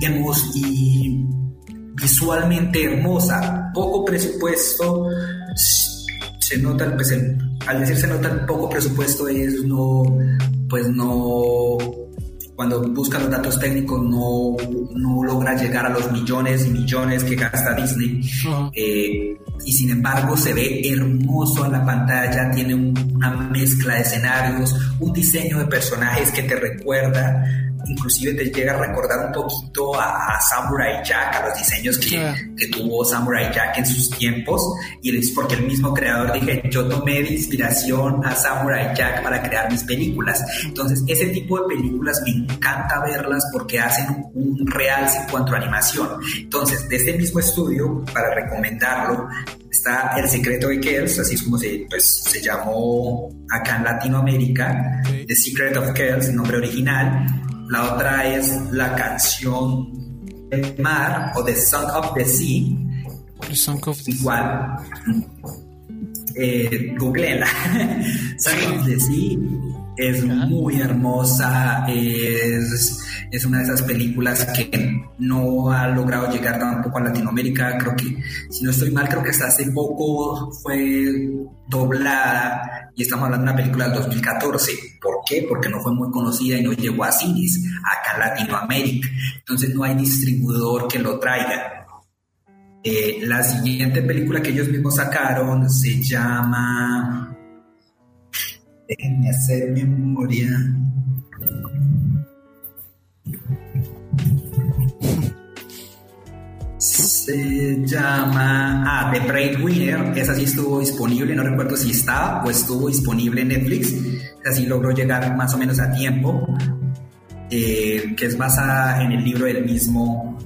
y visualmente hermosa. Poco presupuesto, se nota, pues, al decir se nota el poco presupuesto es no, pues no, cuando busca los datos técnicos no, no logra llegar a los millones y millones que gasta Disney. Eh, y sin embargo se ve hermoso en la pantalla, tiene una mezcla de escenarios, un diseño de personajes que te recuerda inclusive te llega a recordar un poquito a, Samurai Jack, a los diseños que, que, tuvo Samurai Jack en sus tiempos, y es porque el mismo creador dije, yo tomé de inspiración a Samurai Jack para crear mis películas. Entonces, ese tipo de películas me encanta verlas porque hacen un, un realce en cuanto a animación. Entonces, de este mismo estudio, para recomendarlo, está El secreto de Kells, así es como se, pues, se llamó acá en Latinoamérica, The Secret of Kells, el nombre original, la otra es la canción del mar o The Song of the Sea. The Song of the Igual. Eh, googleenla. Song of the Sea. Es muy hermosa, es, es una de esas películas que no ha logrado llegar tampoco a Latinoamérica. Creo que, si no estoy mal, creo que hasta hace poco fue doblada y estamos hablando de una película del 2014. ¿Por qué? Porque no fue muy conocida y no llegó a cines acá en Latinoamérica. Entonces no hay distribuidor que lo traiga. Eh, la siguiente película que ellos mismos sacaron se llama Déjenme hacer memoria. Se llama ah, The Breadwinner. Esa sí estuvo disponible, no recuerdo si estaba o estuvo disponible en Netflix. Así logró llegar más o menos a tiempo. Eh, que es basada en el libro del mismo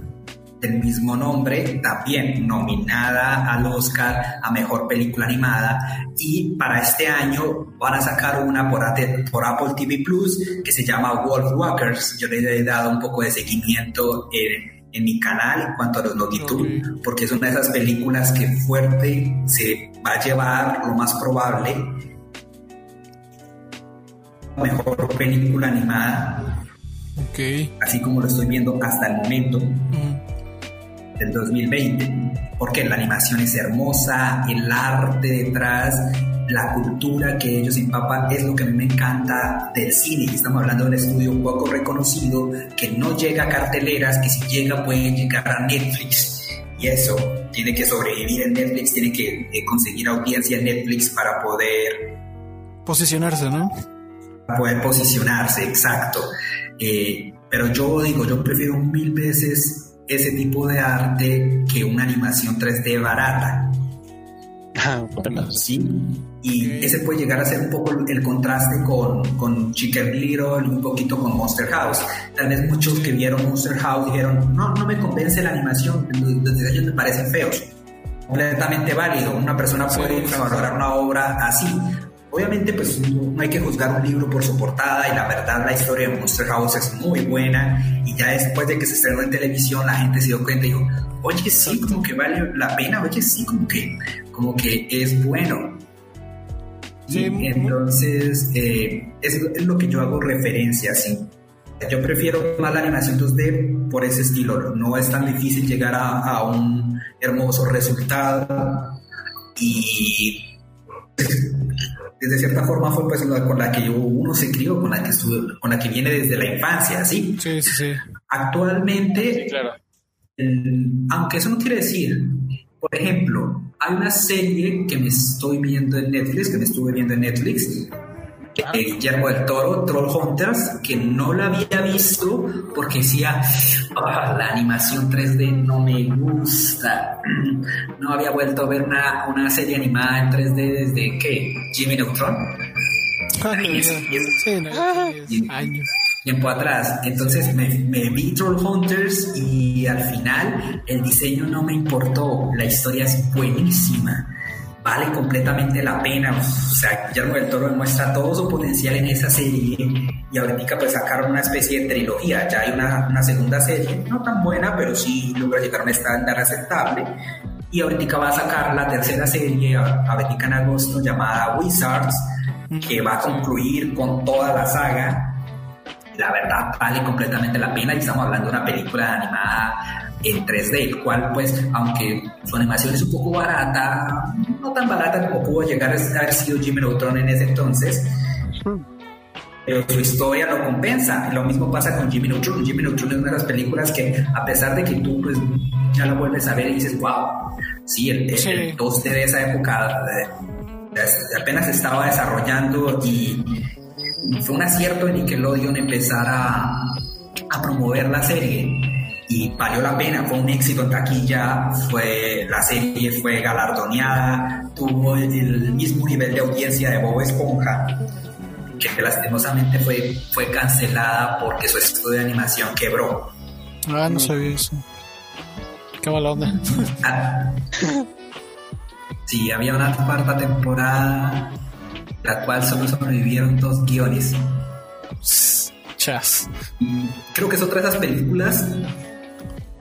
del mismo nombre, también nominada al Oscar a Mejor Película Animada. Y para este año van a sacar una por, por Apple TV Plus que se llama Wolf Walkers. Yo le he dado un poco de seguimiento en, mi canal en cuanto a los Logitud, porque es una de esas películas que fuerte se va a llevar lo más probable. Mejor película animada. Así como lo estoy viendo hasta el momento del 2020, porque la animación es hermosa, el arte detrás, la cultura que ellos empapan es lo que a mí me encanta del cine. Estamos hablando de un estudio un poco reconocido que no llega a carteleras, que si llega puede llegar a Netflix. Y eso tiene que sobrevivir en Netflix, tiene que eh, conseguir audiencia en Netflix para poder posicionarse, ¿no? Para poder posicionarse, exacto. Eh, pero yo digo, yo prefiero mil veces ese tipo de arte que una animación 3D barata. Ah, sí. Y ese puede llegar a ser un poco el contraste con, con Chicken Little y un poquito con Monster House. Tal vez muchos que vieron Monster House dijeron, no, no me convence la animación, los diseños me parecen feos. Completamente válido. Una persona puede valorar una obra así. Obviamente, pues no hay que juzgar un libro por su portada y la verdad la historia de Monster House es muy buena y ya después de que se estrenó en televisión la gente se dio cuenta y dijo, oye, sí, como que vale la pena, oye, sí, como que, como que es bueno. y entonces, eh, es, lo que yo hago referencia, sí. Yo prefiero más la animación 2D por ese estilo. No es tan difícil llegar a, a un hermoso resultado y de cierta forma fue pues con la que uno se crió, con la que con la que viene desde la infancia, ¿sí? Sí, sí, sí. Actualmente, aunque eso no quiere decir, por ejemplo, hay una serie que me estoy viendo en Netflix, que me estuve viendo en Netflix, de Guillermo del Toro, Troll Hunters, que no la había visto porque decía, ah, la animación 3D no me gusta. No había vuelto a ver una, una serie animada en 3D desde que Jimmy Neutron. años. Tiempo atrás. Entonces me, me vi Troll Hunters y al final el diseño no me importó. La historia es buenísima vale completamente la pena. O sea, Guillermo del Toro demuestra todo su potencial en esa serie y ahorita pues sacaron una especie de trilogía. Ya hay una, una segunda serie, no tan buena, pero sí logra llegar a un estándar aceptable. Y ahorita va a sacar la tercera serie, ahorita en agosto, llamada Wizards, que va a concluir con toda la saga. La verdad vale completamente la pena y estamos hablando de una película animada en 3D, el cual pues aunque su animación es un poco barata, no tan barata como pudo llegar a haber sido Jimmy Neutron en ese entonces, pero su historia lo compensa. Lo mismo pasa con Jimmy Neutron. Jimmy Neutron es una de las películas que a pesar de que tú pues ya lo vuelves a ver y dices, wow, sí, el, 2D de esa época eh, apenas estaba desarrollando y fue un acierto en Nickelodeon empezar a, a promover la serie y valió la pena, fue un éxito en taquilla, fue, la serie fue galardoneada, tuvo el, mismo nivel de audiencia de Bob Esponja, que lastimosamente fue, fue cancelada porque su estudio de animación quebró. Ah, no sabía eso. Qué mala onda. Ah. sí, había una cuarta temporada, la cual solo sobrevivieron dos guiones. Chas. Creo que es otra de esas películas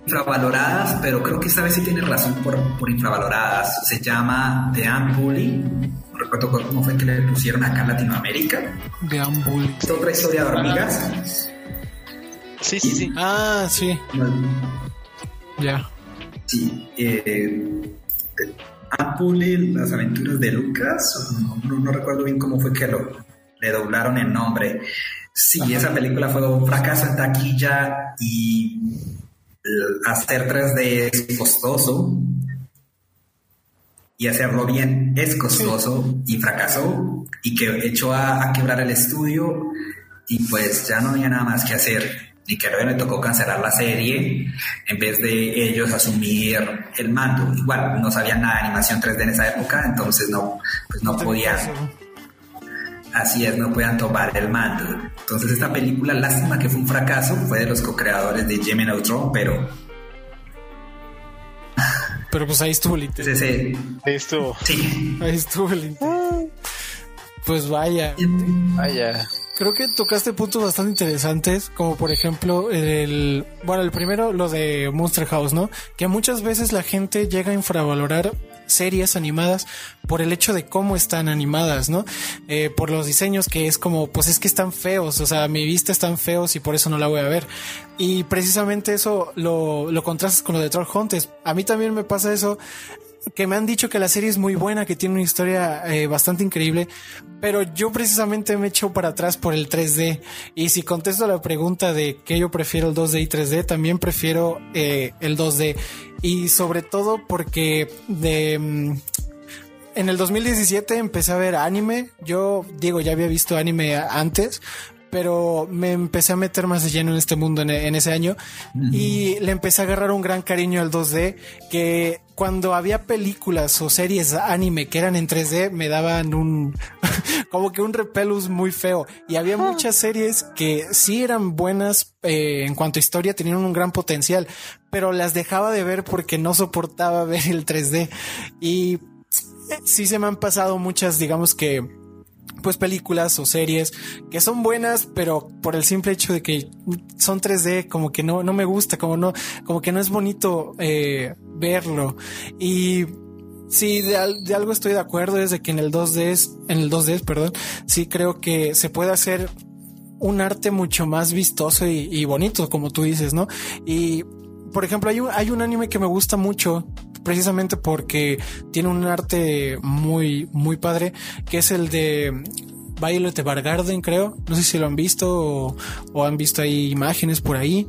infravaloradas, pero creo que esta vez sí tiene razón por, por infravaloradas. Se llama The Bully, no recuerdo cómo fue que le pusieron acá en Latinoamérica. Deambulix. Otra historia de hormigas. Sí, sí, sí. Ah, sí. Ya. Sí. Eh, las aventuras de Lucas. No, no recuerdo bien cómo fue que lo, le doblaron el nombre. Sí, esa película fue un fracaso en taquilla y hacer 3D es costoso y hacerlo bien es costoso y fracasó y que echó a, quebrar el estudio y pues ya no había nada más que hacer y que luego le tocó cancelar la serie en vez de ellos asumir el mando. Igual no sabían nada de animación 3D en esa época, entonces no, pues no podían así es, no puedan tomar el mando. Entonces esta película, lástima que fue un fracaso, fue de los co-creadores de Gemini Neutron, pero... Pero pues ahí estuvo el Ahí estuvo. Sí. Ahí estuvo el Pues vaya. Vaya. Creo que tocaste puntos bastante interesantes, como por ejemplo el, bueno, el primero, lo de Monster House, ¿no? Que muchas veces la gente llega a infravalorar series animadas por el hecho de cómo están animadas, ¿no? Eh, por los diseños que es como, pues es que están feos, o sea, mi vista están feos y por eso no la voy a ver. Y precisamente eso lo, lo contrastas con lo de Troll Hunters. A mí también me pasa eso que me han dicho que la serie es muy buena, que tiene una historia eh, bastante increíble, pero yo precisamente me echo para atrás por el 3D. Y si contesto la pregunta de que yo prefiero el 2D y 3D, también prefiero eh, el 2D. Y sobre todo porque de... Mm, en el 2017 empecé a ver anime. Yo digo, ya había visto anime antes, pero me empecé a meter más de lleno en este mundo en, ese año y le empecé a agarrar un gran cariño al 2D que cuando había películas o series anime que eran en 3D me daban un como que un repelus muy feo. Y había muchas series que sí eran buenas eh, en cuanto a historia tenían un gran potencial pero las dejaba de ver porque no soportaba ver el 3D y sí se me han pasado muchas digamos que pues películas o series que son buenas, pero por el simple hecho de que son 3D, como que no, no me gusta, como no, como que no es bonito eh, verlo. Y sí, de, algo estoy de acuerdo, es de que en el 2D, en el 2D, perdón, sí creo que se puede hacer un arte mucho más vistoso y, y bonito, como tú dices, ¿no? Y por ejemplo, hay un, hay un anime que me gusta mucho precisamente porque tiene un arte muy, muy padre, que es el de Violet Evergarden, creo. No sé si lo han visto o, han visto ahí imágenes por ahí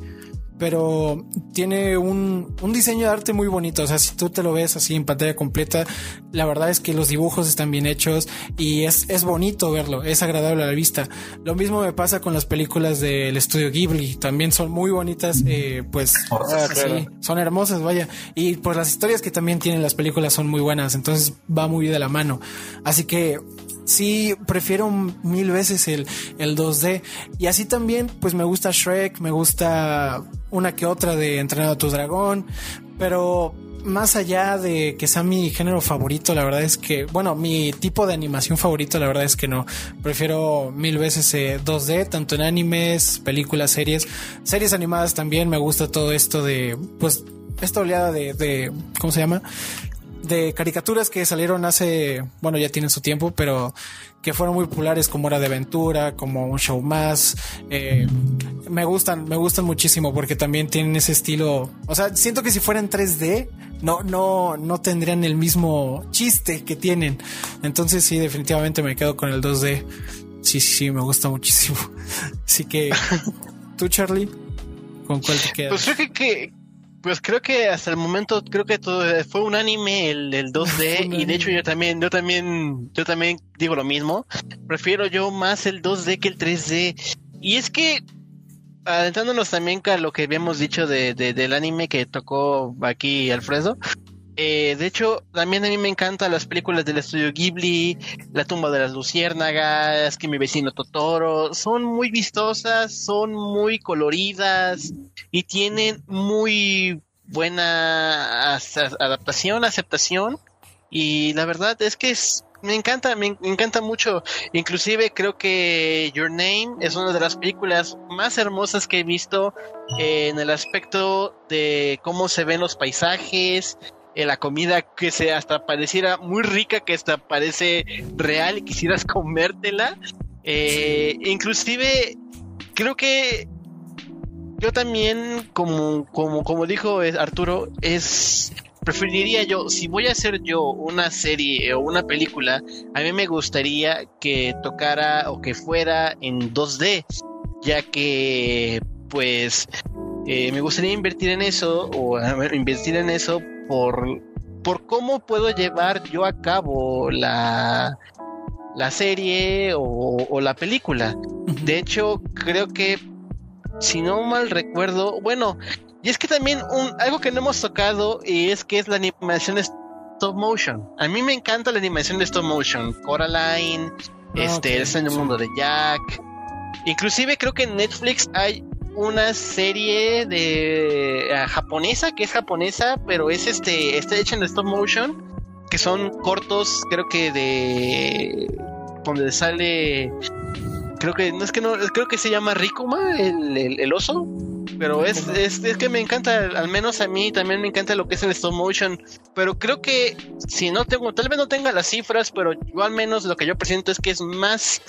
pero tiene un, un, diseño de arte muy bonito. O sea, si tú te lo ves así en pantalla completa, la verdad es que los dibujos están bien hechos y es, es bonito verlo, es agradable a la vista. Lo mismo me pasa con las películas del estudio Ghibli, también son muy bonitas, eh, pues ah, son hermosas, vaya. Y pues las historias que también tienen las películas son muy buenas, entonces va muy de la mano. Así que sí, prefiero mil veces el, el 2D. Y así también, pues me gusta Shrek, me gusta una que otra de Entrenado a tu Dragón, pero más allá de que sea mi género favorito, la verdad es que, bueno, mi tipo de animación favorito, la verdad es que no. Prefiero mil veces 2D, eh, tanto en animes, películas, series, series animadas también. Me gusta todo esto de, pues, esta oleada de, de ¿cómo se llama? De caricaturas que salieron hace, bueno, ya tienen su tiempo, pero que fueron muy populares como era de aventura, como un show más. Eh, me gustan, me gustan muchísimo porque también tienen ese estilo. O sea, siento que si fueran 3D, no, no, no tendrían el mismo chiste que tienen. Entonces sí, definitivamente me quedo con el 2D. Sí, sí, sí, me gusta muchísimo. Así que, tú, Charlie, ¿con cuál te quedas? Pues creo que, pues creo que hasta el momento creo que todo fue un anime el, el 2D y de hecho yo también yo también yo también digo lo mismo. Prefiero yo más el 2D que el 3D. Y es que adentrándonos también a lo que habíamos dicho de, del anime que tocó aquí Alfredo. Eh, de hecho, también a mí me encantan las películas del estudio Ghibli, La tumba de las luciérnagas, que mi vecino Totoro, son muy vistosas, son muy coloridas y tienen muy buena adaptación, aceptación y la verdad es que es, me encanta, me, encanta mucho. Inclusive creo que Your Name es una de las películas más hermosas que he visto en el aspecto de cómo se ven los paisajes, eh, la comida que se hasta pareciera muy rica, que hasta parece real y quisieras comértela. Eh, inclusive, creo que yo también, como, como, como dijo Arturo, es preferiría yo, si voy a hacer yo una serie o una película, a mí me gustaría que tocara o que fuera en 2D, ya que pues eh, me gustaría invertir en eso o invertir en eso por, por cómo puedo llevar yo a cabo la, la serie o, la película. De hecho, creo que, si no mal recuerdo, bueno, y es que también un, algo que no hemos tocado y es que es la animación stop motion. A mí me encanta la animación de stop motion. Coraline, este, el mundo de Jack. Inclusive creo que en Netflix hay una serie de ah, japonesa que es japonesa, pero es este está hecha en stop motion, que son cortos, creo que de donde sale creo que no es que no creo que se llama Rikuma el, el oso pero es, es, es, que me encanta, al menos a mí también me encanta lo que es el stop motion. Pero creo que si no tengo, tal vez no tenga las cifras, pero yo al menos lo que yo presento es que es más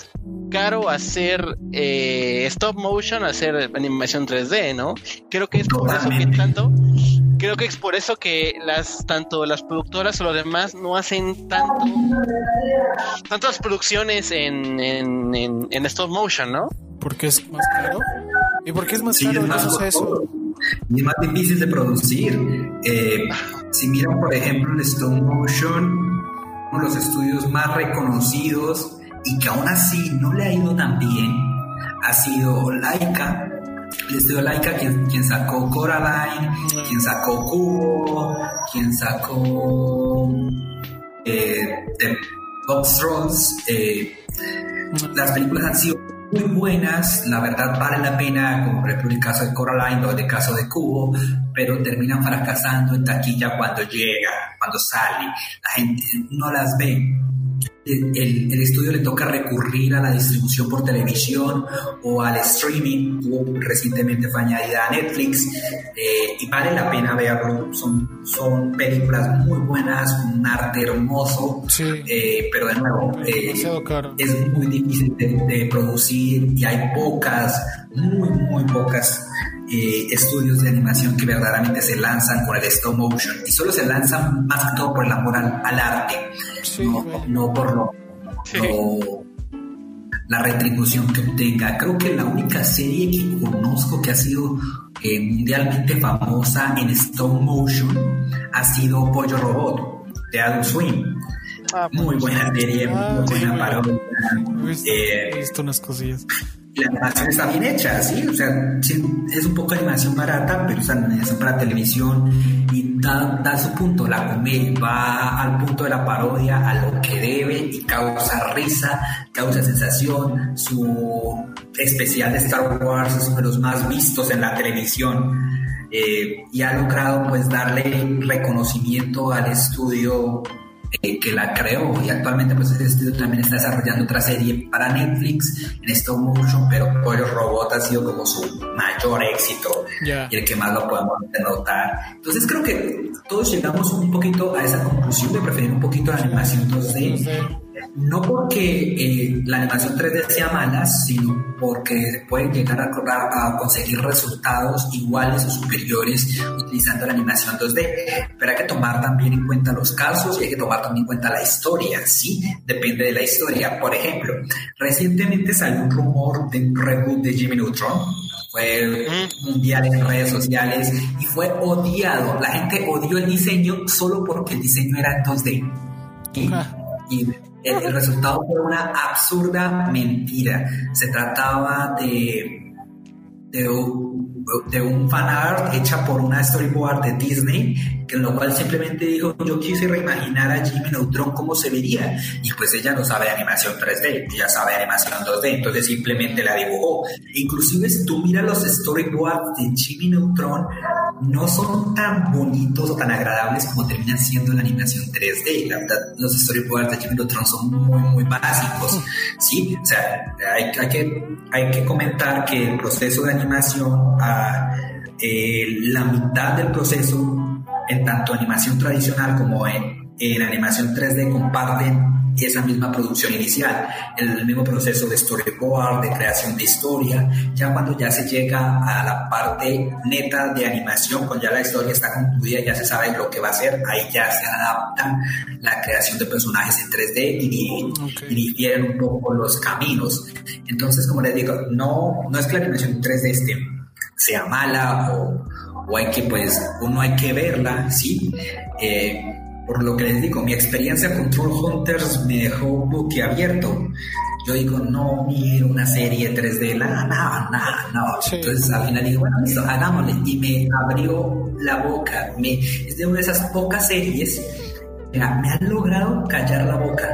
caro hacer eh, stop motion, hacer animación 3D, ¿no? Creo que es por eso que tanto, creo que es por eso que las, tanto las productoras o los demás no hacen tanto, tantas producciones en, en, en, en stop motion, ¿no? Porque es más caro. ¿Y por qué es más caro? eso? Y es más difícil de producir. Eh, si miran, por ejemplo, el Stone Motion, uno de los estudios más reconocidos y que aún así no le ha ido tan bien, ha sido Laika. El estudio Laika, quien, quien sacó Coraline, quien sacó Cubo, quien sacó eh, The Box Rolls. Eh, las películas han sido muy buenas, la verdad vale la pena, como por ejemplo el caso de Coraline o el caso de Cubo, pero terminan fracasando en taquilla cuando llega, cuando sale, la gente no las ve el, estudio le toca recurrir a la distribución por televisión o al streaming. Recientemente fue añadida a Netflix eh, y vale la pena verlo. Son, son películas muy buenas, un arte hermoso, eh, pero de nuevo eh, es muy difícil de, producir y hay pocas, muy, muy pocas estudios de animación que verdaderamente se lanzan con el stop motion y solo se lanzan más que todo por el amor al, arte, no, por la retribución que obtenga. Creo que la única serie que conozco que ha sido eh, mundialmente famosa en stop motion ha sido Pollo Robot de Adult Swim. Ah, muy buena serie, muy ah, buena parodia. He visto, unas cosillas la animación está bien hecha, ¿sí? O sea, es un poco animación barata, pero es animación para televisión y da, da, su punto, la comedia va al punto de la parodia, a lo que debe y causa risa, causa sensación. Su especial de Star Wars es uno de los más vistos en la televisión. Eh, y ha logrado pues darle reconocimiento al estudio eh, que la creó y actualmente pues este estudio también está desarrollando otra serie para Netflix en stop motion, pero Pollo Robot ha sido como su mayor éxito y el que más lo podemos notar. Entonces creo que todos llegamos un poquito a esa conclusión de preferir un poquito la animación 2D no porque eh, la animación 3D sea mala, sino porque pueden llegar a, a, conseguir resultados iguales o superiores utilizando la animación 2D. Pero hay que tomar también en cuenta los casos y hay que tomar también en cuenta la historia, ¿sí? Depende de la historia. Por ejemplo, recientemente salió un rumor de un reboot de Jimmy Neutron, fue mundial en redes sociales y fue odiado. La gente odió el diseño solo porque el diseño era en 2D. y el, resultado fue una absurda mentira. Se trataba de, de, de un fan art hecha por una storyboard de Disney, que lo cual simplemente dijo, yo quise reimaginar a Jimmy Neutron cómo se vería, y pues ella no sabe animación 3D, ella sabe animación 2D, entonces simplemente la dibujó. Inclusive si tú miras los storyboards de Jimmy Neutron, no son tan bonitos o tan agradables como terminan siendo la animación 3D. La verdad, los storyboards de Jimmy son muy, muy básicos, ¿sí? O sea, hay, que, hay que comentar que el proceso de animación a eh, la mitad del proceso en tanto animación tradicional como en, en animación 3D comparten esa misma producción inicial, el mismo proceso de storyboard, de creación de historia, ya cuando ya se llega a la parte neta de animación, cuando ya la historia está concluida, ya se sabe lo que va a ser, ahí ya se adapta la creación de personajes en 3D y, difieren un poco los caminos. Entonces, como les digo, no, no es que la animación 3D esté, sea mala o, o hay que, pues, uno hay que verla, ¿sí? Eh, por lo que les digo, mi experiencia con Troll Hunters me dejó abierto. Yo digo, no miro una serie 3D, nada, nada, nada, no. Entonces al final digo, bueno, listo, hagámosle. Y me abrió la boca. Me, es de una de esas pocas series que me han logrado callar la boca.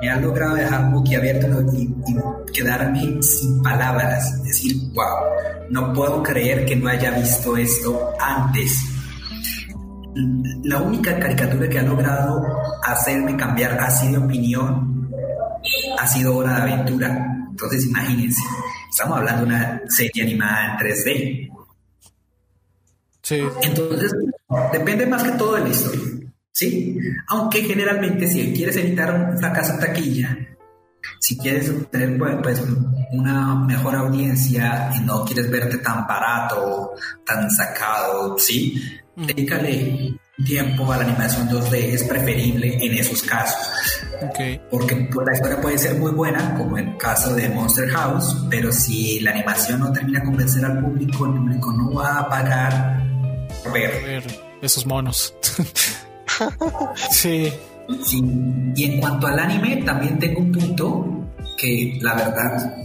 Me han logrado dejar boquiabierto y, y quedarme sin palabras. Decir, wow, no puedo creer que no haya visto esto antes la única caricatura que ha logrado hacerme cambiar así de opinión ha sido Hora de Aventura. Entonces imagínense, estamos hablando de una serie animada en 3D. Sí. Entonces, depende más que todo de la historia. ¿Sí? Aunque generalmente si quieres evitar un fracaso en taquilla, si quieres tener pues, pues, una mejor audiencia y no quieres verte tan barato, tan sacado, ¿sí? Dedícale tiempo a la animación 2D, es preferible en esos casos. Porque pues, la historia puede ser muy buena, como en el caso de Monster House, pero si la animación no termina de convencer al público, el público no va a pagar por ver. esos monos. sí. sí. Y en cuanto al anime, también tengo un punto que la verdad,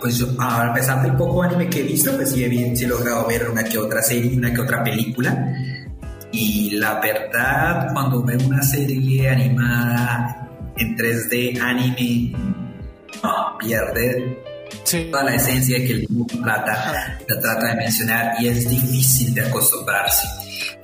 pues yo, a pesar del poco anime que he visto, pues sí he, sí he logrado ver una que otra serie, una que otra película y la verdad, cuando veo una serie animada en 3D anime, pierde toda la esencia que el plata trata de mencionar y es difícil de acostumbrarse.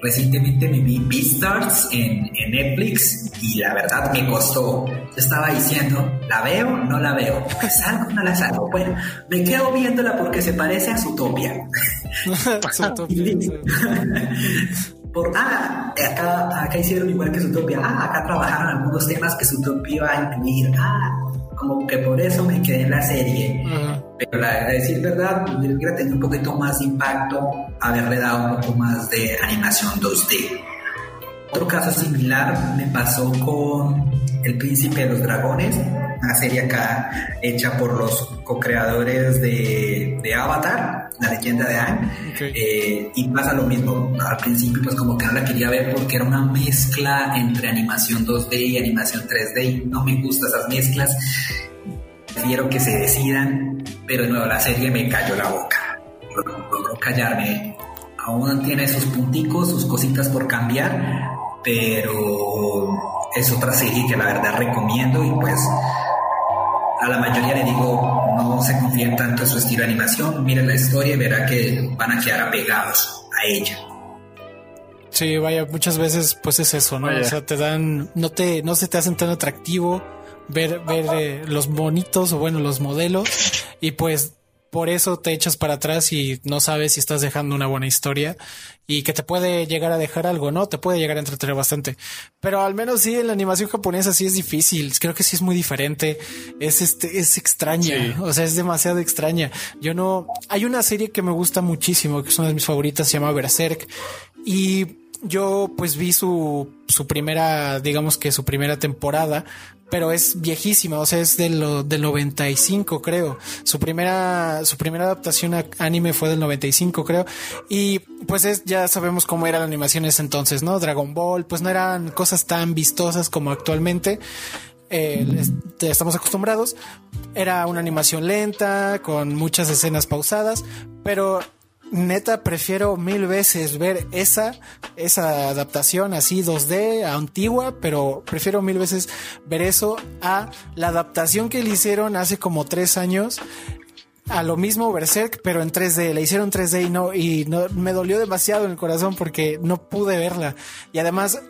Recientemente me vi Beastars en, en Netflix y la verdad me costó. Yo estaba diciendo, ¿la veo? No la veo. ¿Salgo? No la salgo. Bueno, me quedo viéndola porque se parece a Zootopia. por, ah, acá, acá hicieron igual que Zootopia, ah, acá trabajaron algunos temas que Zootopia iba a incluir, ah, como que por eso me quedé en la serie. Pero la, a decir verdad, hubiera tenido un poquito más de impacto haberle dado un poco más de animación 2D. Otro caso similar me pasó con El Príncipe de los Dragones, una serie acá hecha por los co-creadores de, de, Avatar, la leyenda de Aang. Eh, y pasa lo mismo. Al principio, pues como que no la quería ver porque era una mezcla entre animación 2D y animación 3D. Y no me gustan esas mezclas. Prefiero que se decidan, pero de nuevo la serie me cayó la boca. Logró callarme. Aún tiene sus punticos, sus cositas por cambiar, pero es otra serie que la verdad recomiendo y pues a la mayoría le digo no se confíen tanto en su estilo de animación, miren la historia y verá que van a quedar apegados a ella. Sí, vaya, muchas veces pues es eso, ¿no? O sea, te dan, no te, no se te hacen tan atractivo ver, ver eh, los bonitos o bueno, los modelos y pues por eso te echas para atrás y no sabes si estás dejando una buena historia y que te puede llegar a dejar algo, ¿no? Te puede llegar a entretener bastante. Pero al menos sí, en la animación japonesa sí es difícil. Creo que sí es muy diferente. Es este, es extraña. O sea, es demasiado extraña. Yo no, hay una serie que me gusta muchísimo, que es una de mis favoritas, se llama Berserk. Y yo pues vi su, su primera, digamos que su primera temporada, pero es viejísima, o sea, es del, del 95, creo. Su primera, su primera adaptación a anime fue del 95, creo. Y pues es, ya sabemos cómo era la animación en ese entonces, ¿no? Dragon Ball, pues no eran cosas tan vistosas como actualmente. Eh, estamos acostumbrados. Era una animación lenta, con muchas escenas pausadas, pero neta prefiero mil veces ver esa, esa adaptación así 2D antigua, pero prefiero mil veces ver eso a la adaptación que le hicieron hace como tres años a lo mismo Berserk, pero en 3D. Le hicieron 3D y no, y no, me dolió demasiado en el corazón porque no pude verla. Y además,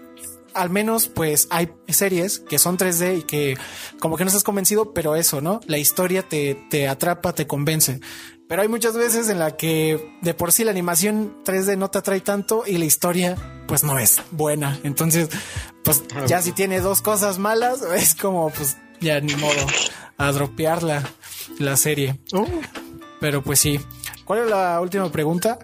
al menos, pues hay series que son 3D y que como que no estás convencido, pero eso, ¿no? La historia te, te atrapa, te convence. Pero hay muchas veces en la que de por sí la animación 3D no te atrae tanto y la historia pues no es buena. Entonces, pues ya si tiene dos cosas malas, es como, pues ya ni modo a dropear la, la serie. Oh. Pero pues sí. ¿Cuál es la última pregunta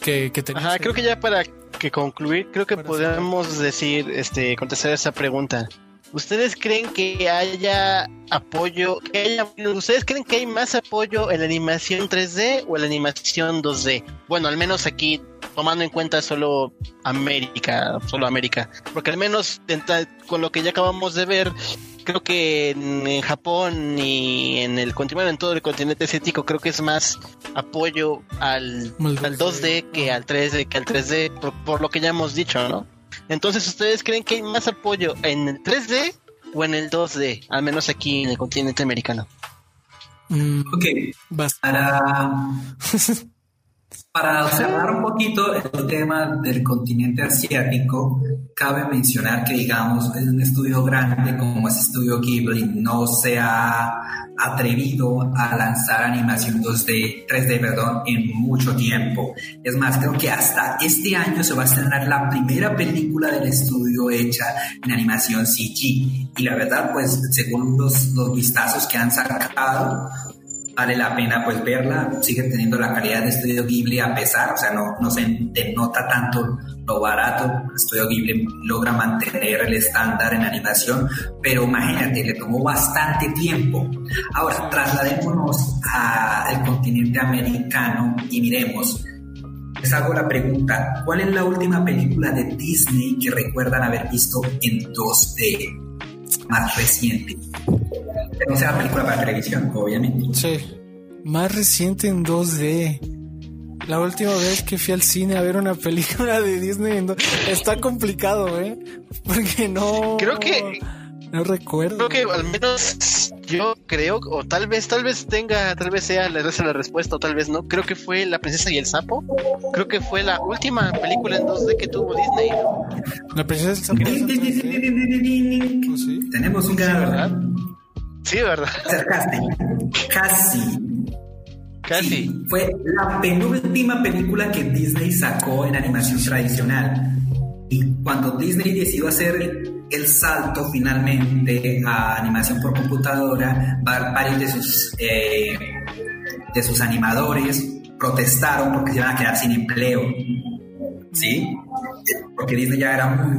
que, que tenías? Ajá, creo que ya para que concluir, creo que podemos decir, este, contestar esa pregunta. ¿Ustedes creen que haya apoyo, que haya, ustedes creen que hay más apoyo en la animación 3D o en la animación 2D? Bueno, al menos aquí tomando en cuenta solo América, solo América, porque al menos con lo que ya acabamos de ver, creo que en, Japón y en el continente, en todo el continente asiático, creo que es más apoyo al, al 2D que al 3D, que al 3D, por, por lo que ya hemos dicho, ¿no? Entonces, ¿ustedes creen que hay más apoyo en el 3D o en el 2D? Al menos aquí en el continente americano. Mm, ok. Para, para observar un poquito el tema del continente asiático, cabe mencionar que, digamos, es un estudio grande como es Estudio Ghibli no se ha atrevido a lanzar animación 2D, 3D, perdón, en mucho tiempo. Es más, creo que hasta este año se va a estrenar la primera película del estudio hecha en animación CG. Y la verdad, pues, según los, los vistazos que han sacado, vale la pena pues verla, sigue teniendo la calidad de Estudio Ghibli a pesar, o sea, no, no se denota tanto lo barato, Estudio Ghibli logra mantener el estándar en animación, pero imagínate, le tomó bastante tiempo. Ahora, trasladémonos al continente americano y miremos, les hago la pregunta, ¿cuál es la última película de Disney que recuerdan haber visto en 2D? Más reciente no sea película para televisión, obviamente. Sí. Más reciente en 2D. La última vez que fui al cine a ver una película de Disney está complicado, ¿eh? Porque no. Creo que. No recuerdo. Creo que al menos yo creo, o tal vez, tal vez tenga, tal vez sea la, la respuesta, o tal vez no. Creo que fue La Princesa y el Sapo. Creo que fue la última película en 2D que tuvo Disney. La Princesa y el Sapo. sí? Tenemos un ganador. Sí, ¿verdad? Casi. Casi. fue la penúltima película que Disney sacó en animación tradicional. Y cuando Disney decidió hacer el salto finalmente a animación por computadora, varios de sus, eh, de sus animadores protestaron porque se iban a quedar sin empleo. ¿Sí? Porque Disney ya era muy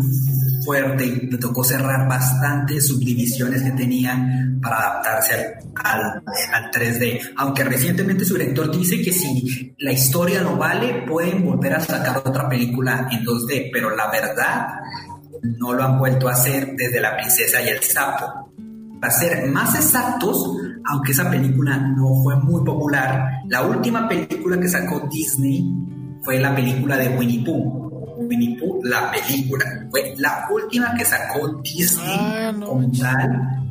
fuerte y le tocó cerrar bastantes subdivisiones que tenían para adaptarse al, al, 3D. Aunque recientemente su director dice que si la historia no vale, pueden volver a sacar otra película en 2D, pero la verdad no lo han vuelto a hacer desde La Princesa y el Sapo. Para ser más exactos, aunque esa película no fue muy popular, la última película que sacó Disney fue la película de Winnie Pooh Winnie Pooh, la película. Fue la última que sacó Disney ah, como tal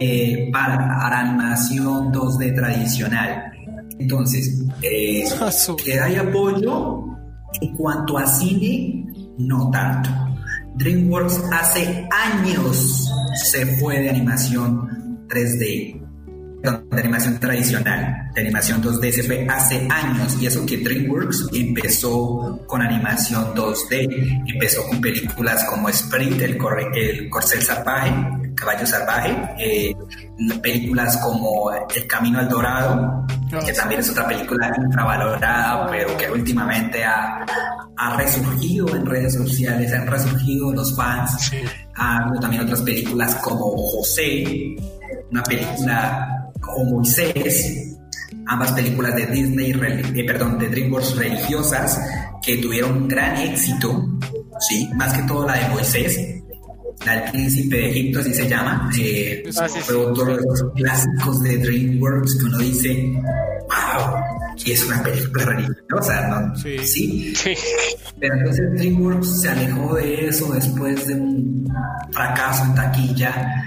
eh, para animación 2D tradicional. Entonces, eh, que hay apoyo en cuanto a cine, no tanto. DreamWorks hace años se fue de animación 3D de animación tradicional, de animación 2D, se fue hace años y eso que DreamWorks empezó con animación 2D, empezó con películas como Sprint, el, el corcel salvaje, caballo salvaje, eh, películas como El Camino al Dorado, que también es otra película infravalorada, pero que últimamente ha, ha resurgido en redes sociales, han resurgido los fans. Ha habido también otras películas como José, una película o Moisés, ambas películas de Disney, eh, perdón, de DreamWorks religiosas que tuvieron un gran éxito, sí, más que todo la de Moisés, la del príncipe de Egipto, así se llama, eh, ah, fue otro de los clásicos de DreamWorks que uno dice, wow, y es una película religiosa, ¿no? Sí. sí. Pero entonces DreamWorks se alejó de eso después de un fracaso en taquilla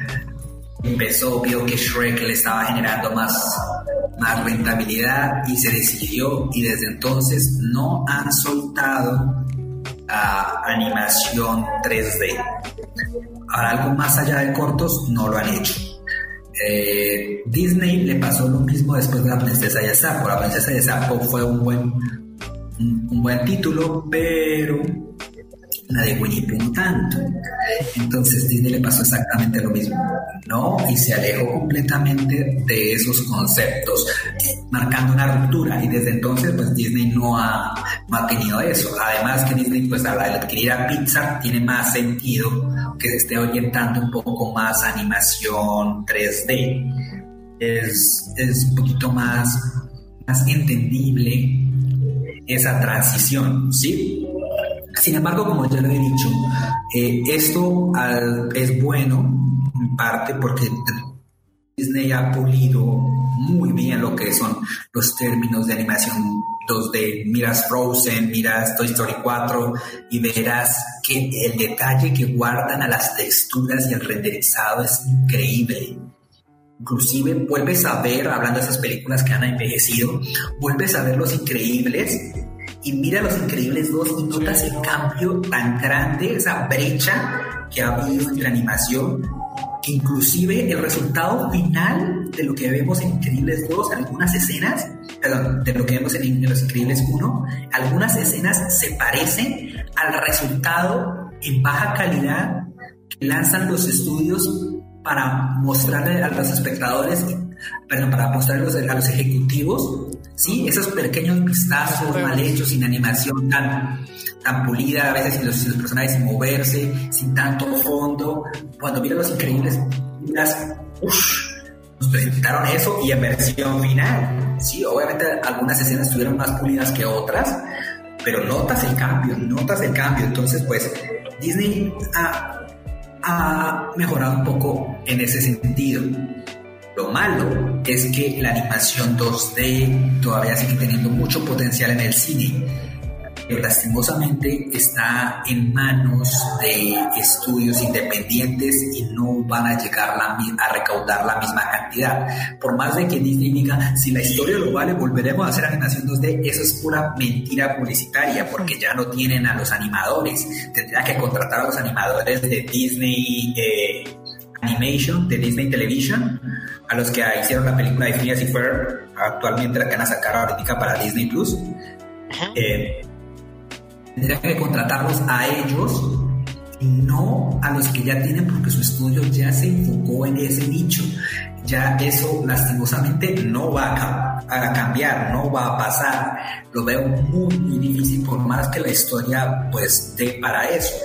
empezó, vio que Shrek le estaba generando más, más rentabilidad y se decidió y desde entonces no han soltado a animación 3D. Ahora algo más allá de cortos no lo han hecho. Eh, Disney le pasó lo mismo después de La Princesa de. La Princesa de fue un buen, un buen título, pero la de Winnie Pooh tanto. Entonces Disney le pasó exactamente lo mismo, ¿no? Y se alejó completamente de esos conceptos, marcando una ruptura. Y desde entonces, pues Disney no ha, mantenido eso. Además que Disney, pues al adquirir a Pixar, tiene más sentido que esté orientando un poco más a animación 3D. Es, es un poquito más, más entendible esa transición, ¿sí? Sin embargo, como ya lo he dicho, eh, esto es bueno en parte porque Disney ha pulido muy bien lo que son los términos de animación 2D. Miras Frozen, miras Toy Story 4 y verás que el detalle que guardan a las texturas y el renderizado es increíble. Inclusive vuelves a ver, hablando de esas películas que han envejecido, vuelves a ver Los Increíbles y mira Los Increíbles 2 y notas el cambio tan grande, esa brecha que ha habido entre animación, que inclusive el resultado final de lo que vemos en Increíbles 2, algunas escenas, perdón, de lo que vemos en, Los Increíbles 1, algunas escenas se parecen al resultado en baja calidad que lanzan los estudios para mostrarle a los espectadores, perdón, para mostrarle a los ejecutivos, ¿sí? Esos pequeños vistazos mal hechos, sin animación tan, tan pulida, a veces sin los, personajes sin moverse, sin tanto fondo. Cuando miras los increíbles, miras, uff, nos presentaron eso y en versión final. Sí, obviamente algunas escenas estuvieron más pulidas que otras, pero notas el cambio, notas el cambio. Entonces, pues, Disney ha ha mejorado un poco en ese sentido. Lo malo es que la animación 2D todavía sigue teniendo mucho potencial en el cine lastimosamente está en manos de estudios independientes y no van a llegar a recaudar la misma cantidad. Por más de que Disney diga, si la historia lo vale, volveremos a hacer animación 2D, eso es pura mentira publicitaria porque ya no tienen a los animadores. Tendría que contratar a los animadores de Disney eh, Animation, de Disney Television, a los que hicieron la película de Phineas y Ferb, actualmente la que van a sacar ahorita para Disney Plus. Eh, tendría que contratarlos a ellos y no a los que ya tienen porque su estudio ya se enfocó en ese nicho. Ya eso lastimosamente no va a, cambiar, no va a pasar. Lo veo muy, muy difícil por más que la historia pues dé para eso.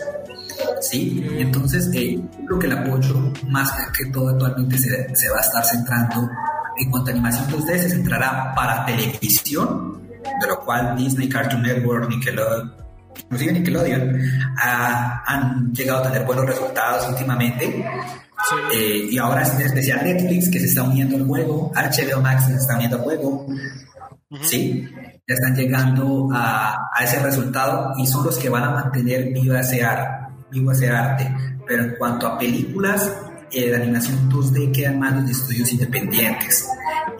¿Sí? Entonces, eh, que el apoyo más que todo actualmente se, se va a estar centrando en cuanto a animación 2D, se centrará para televisión, de lo cual Disney, Cartoon Network, Nickelodeon, inclusive Nickelodeon, han llegado a tener buenos resultados últimamente. Eh, y ahora es en especial Netflix que se está uniendo al juego, HBO Max se está uniendo al juego. Sí, ya están llegando a, a, ese resultado y son los que van a mantener vivo ese, vivo ese arte. Pero en cuanto a películas, eh, de animación 2D quedan manos de estudios independientes.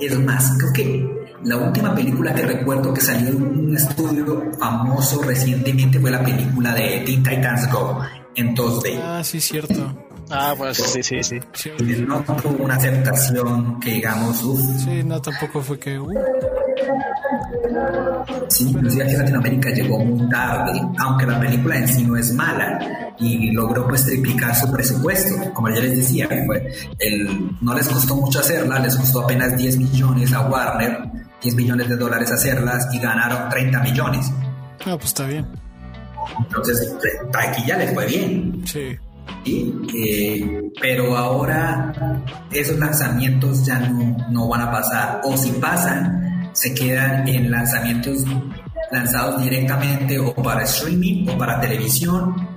Es más, creo que la última película que recuerdo que salió en un estudio famoso recientemente fue la película de Teen Titans Go en 2D. Ah, sí, cierto. Ah, bueno, sí, sí, sí. No tuvo una aceptación que digamos, uff. Sí, no, tampoco fue que. Uh. Sí, inclusive aquí en Latinoamérica llegó muy tarde, aunque la película en sí no es mala y logró pues triplicar su presupuesto. Como ya les decía, el, no les costó mucho hacerla, les costó apenas 10 millones a Warner 10 millones de dólares hacerlas y ganaron 30 millones. Ah, pues está bien. Entonces, aquí ya les fue bien. Sí. Eh, pero ahora esos lanzamientos ya no, no van a pasar. O si pasan, se quedan en lanzamientos lanzados directamente o para streaming o para televisión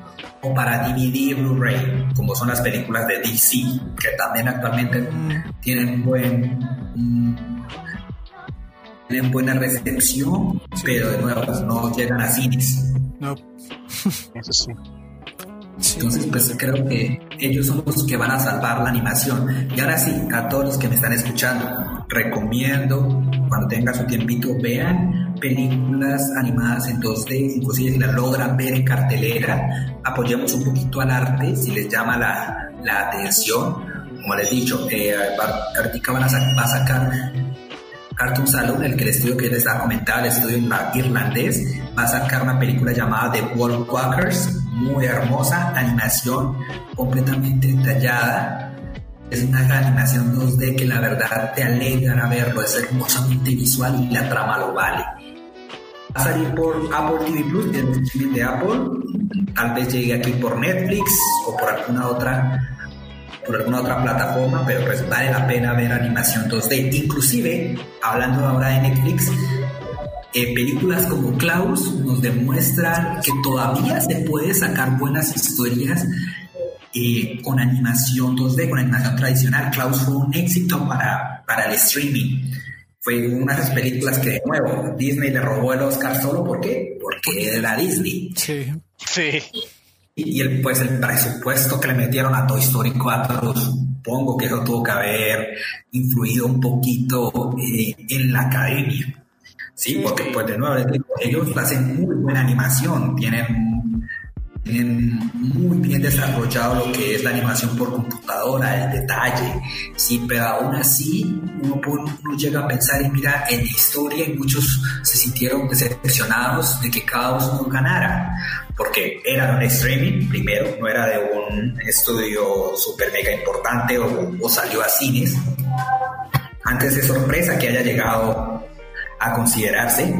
o para DVD Blu-ray, como son las películas de DC, que también actualmente mm. tienen buen, tienen buena recepción, pero de nuevo pues, no llegan a cines. No. Eso sí. Entonces, pues creo que ellos son los que van a salvar la animación. Y ahora sí, a todos los que me están escuchando, recomiendo, cuando tengan su tiempito, vean películas animadas en 2D, inclusive si las logran ver en cartelera, apoyemos un poquito al arte, si les llama la, la atención. Como les he dicho, eh, ahorita van a, va a sacar Cartoon Salon, el que estudio que les estaba comentando, el estudio irlandés, va a sacar una película llamada The World Walkers, muy hermosa, animación completamente detallada. Es una animación 2D que la verdad te alegra verlo, es hermosamente visual y la trama lo vale. Va a salir por Apple TV Plus, de Apple. Tal vez llegue aquí por Netflix o por alguna otra por alguna otra plataforma, pero pues vale la pena ver animación 2D. Inclusive, hablando ahora de Netflix, eh, películas como Klaus nos demuestran que todavía se puede sacar buenas historias eh, con animación 2D, con animación tradicional. Klaus fue un éxito para, para el streaming. Fue una de esas películas que, de nuevo, Disney le robó el Oscar solo ¿por qué? porque era Disney. Sí. Sí. Y, el, pues el presupuesto que le metieron a Toy Story 4, supongo que eso tuvo que haber influido un poquito eh, en la academia. Sí, porque pues de nuevo ellos hacen muy buena animación, tienen, tienen muy bien desarrollado lo que es la animación por computadora, el detalle, sí, pero aún así uno, uno llega a pensar y mira, en la historia muchos se sintieron decepcionados de que cada uno ganara, porque era un streaming, primero, no era de un estudio super mega importante o, o salió a cines. Antes de sorpresa que haya llegado a considerarse.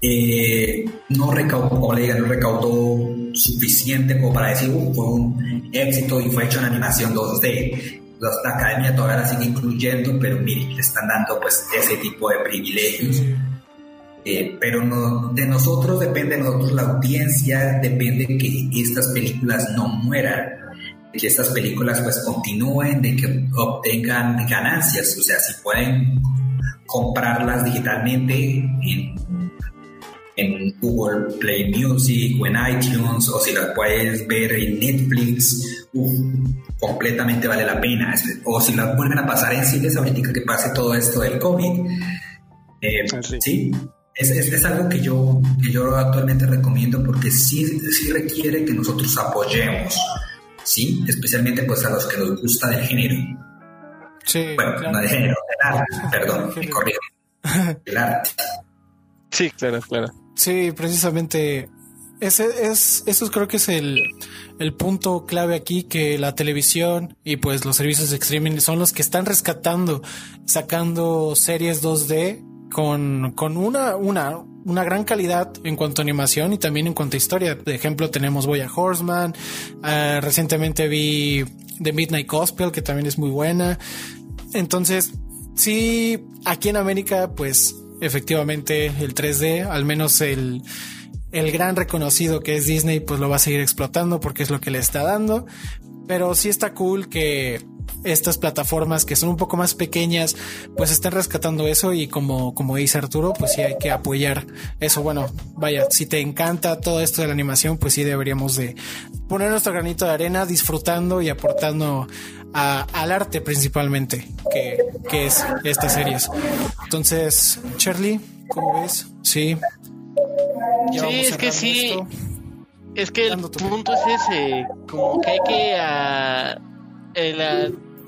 Eh, no recaudó, no recaudó suficiente como para decir fue un éxito y fue hecho en animación 2D. La academia todavía la sigue incluyendo, pero miren, le están dando pues ese tipo de privilegios. Eh, pero no, de nosotros depende, de nosotros la audiencia, depende que estas películas no mueran, que estas películas pues continúen, de que obtengan ganancias, o sea, si pueden comprarlas digitalmente en, en Google Play Music o en iTunes o si las puedes ver en Netflix, completamente vale la pena. O si las vuelven a pasar en cines ahorita que pase todo esto del COVID. Eh, ah, sí. Es, es, algo que yo, que yo actualmente recomiendo porque sí, sí requiere que nosotros apoyemos, ¿sí? Especialmente pues a los que nos gusta del género. Sí, bueno, no de género, perdón, me corrijo. El arte. Sí, claro, claro. Sí, precisamente. Ese es, eso creo que es el, el punto clave aquí, que la televisión y pues los servicios de streaming son los que están rescatando, sacando series 2D con, con una, una, una gran calidad en cuanto a animación y también en cuanto a historia. De ejemplo, tenemos Boya Horseman. Uh, recientemente vi The Midnight Gospel, que también es muy buena. Entonces, sí, aquí en América, pues efectivamente el 3D, al menos el, el gran reconocido que es Disney, pues lo va a seguir explotando porque es lo que le está dando. Pero sí está cool que estas plataformas que son un poco más pequeñas, pues estén rescatando eso y como, como dice Arturo, pues sí hay que apoyar eso. Bueno, vaya, si te encanta todo esto de la animación, pues sí deberíamos de poner nuestro granito de arena disfrutando y aportando al arte principalmente, que, que es estas series. Entonces, Charlie, ¿cómo ves? Sí. sí, es que sí. Es que el punto es ese, como que hay que ah,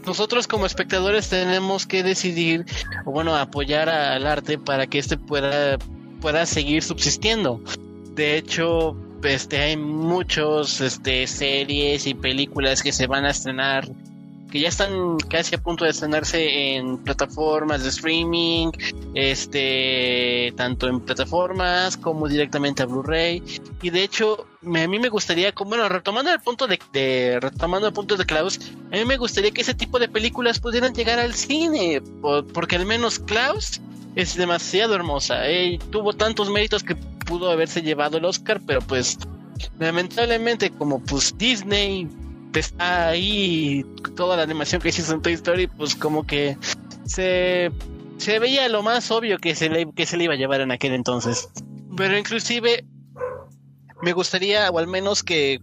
nosotros como espectadores tenemos que decidir, o bueno, apoyar al arte para que este pueda, pueda seguir subsistiendo. De hecho, este, hay muchos este, series y películas que se van a estrenar que ya están casi a punto de estrenarse en plataformas de streaming, este, tanto en plataformas como directamente a Blu-ray. Y de hecho, a mí me gustaría, bueno, retomando el punto de, retomando el punto de Klaus, a mí me gustaría que ese tipo de películas pudieran llegar al cine, porque al menos Klaus es demasiado hermosa. Tuvo tantos méritos que pudo haberse llevado el Oscar, pero pues lamentablemente como pues Disney está ahí toda la animación que hizo en Toy Story, pues como que se, se veía lo más obvio que se, le, que se le iba a llevar en aquel entonces. Pero inclusive me gustaría, o al menos que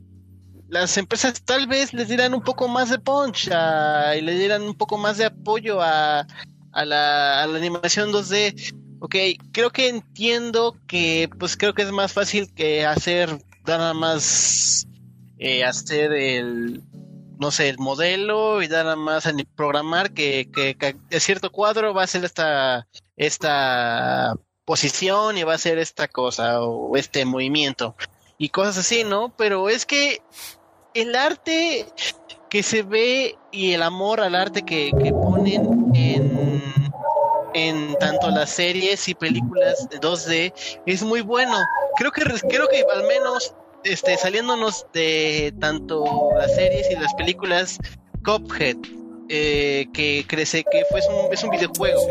las empresas tal vez les dieran un poco más de punch y le dieran un poco más de apoyo a, a, la, a la animación 2D. Ok, creo que entiendo que pues creo que es más fácil que hacer nada más eh, hacer el, no sé, el modelo y nada más programar que, que, que, cierto cuadro va a ser esta, esta posición y va a ser esta cosa o este movimiento. y cosas así, ¿no? Pero es que el arte que se ve y el amor al arte que, que ponen en, en tanto las series y películas 2D es muy bueno. Creo que creo que al menos este saliéndonos de tanto las series y las películas Cuphead eh, que crece que fue un, es un videojuego.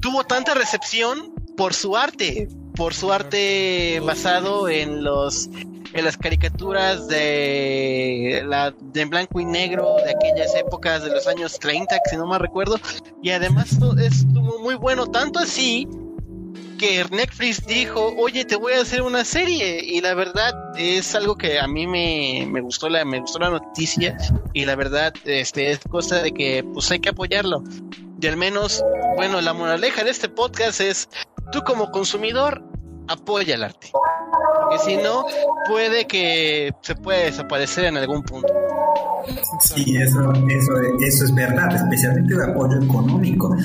Tuvo tanta recepción por su arte por su arte basado en los en las caricaturas de la de blanco y negro de aquellas épocas de los años 30, que si no me recuerdo, y además estuvo muy bueno, tanto así que Netflix dijo, oye, te voy a hacer una serie, y la verdad es algo que a mí me, me gustó la, me gustó la noticia, y la verdad, este, es cosa de que pues hay que apoyarlo. Y al menos, bueno, la moraleja de este podcast es, tú como consumidor, apoya el arte. Porque si no, puede que se pueda desaparecer en algún punto. Sí, eso, eso, eso es verdad, especialmente el apoyo económico.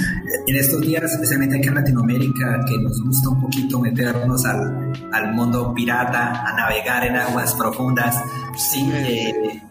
En estos días, especialmente aquí en Latinoamérica, que nos gusta un poquito meternos al, al mundo pirata, a navegar en aguas profundas, sí, eh,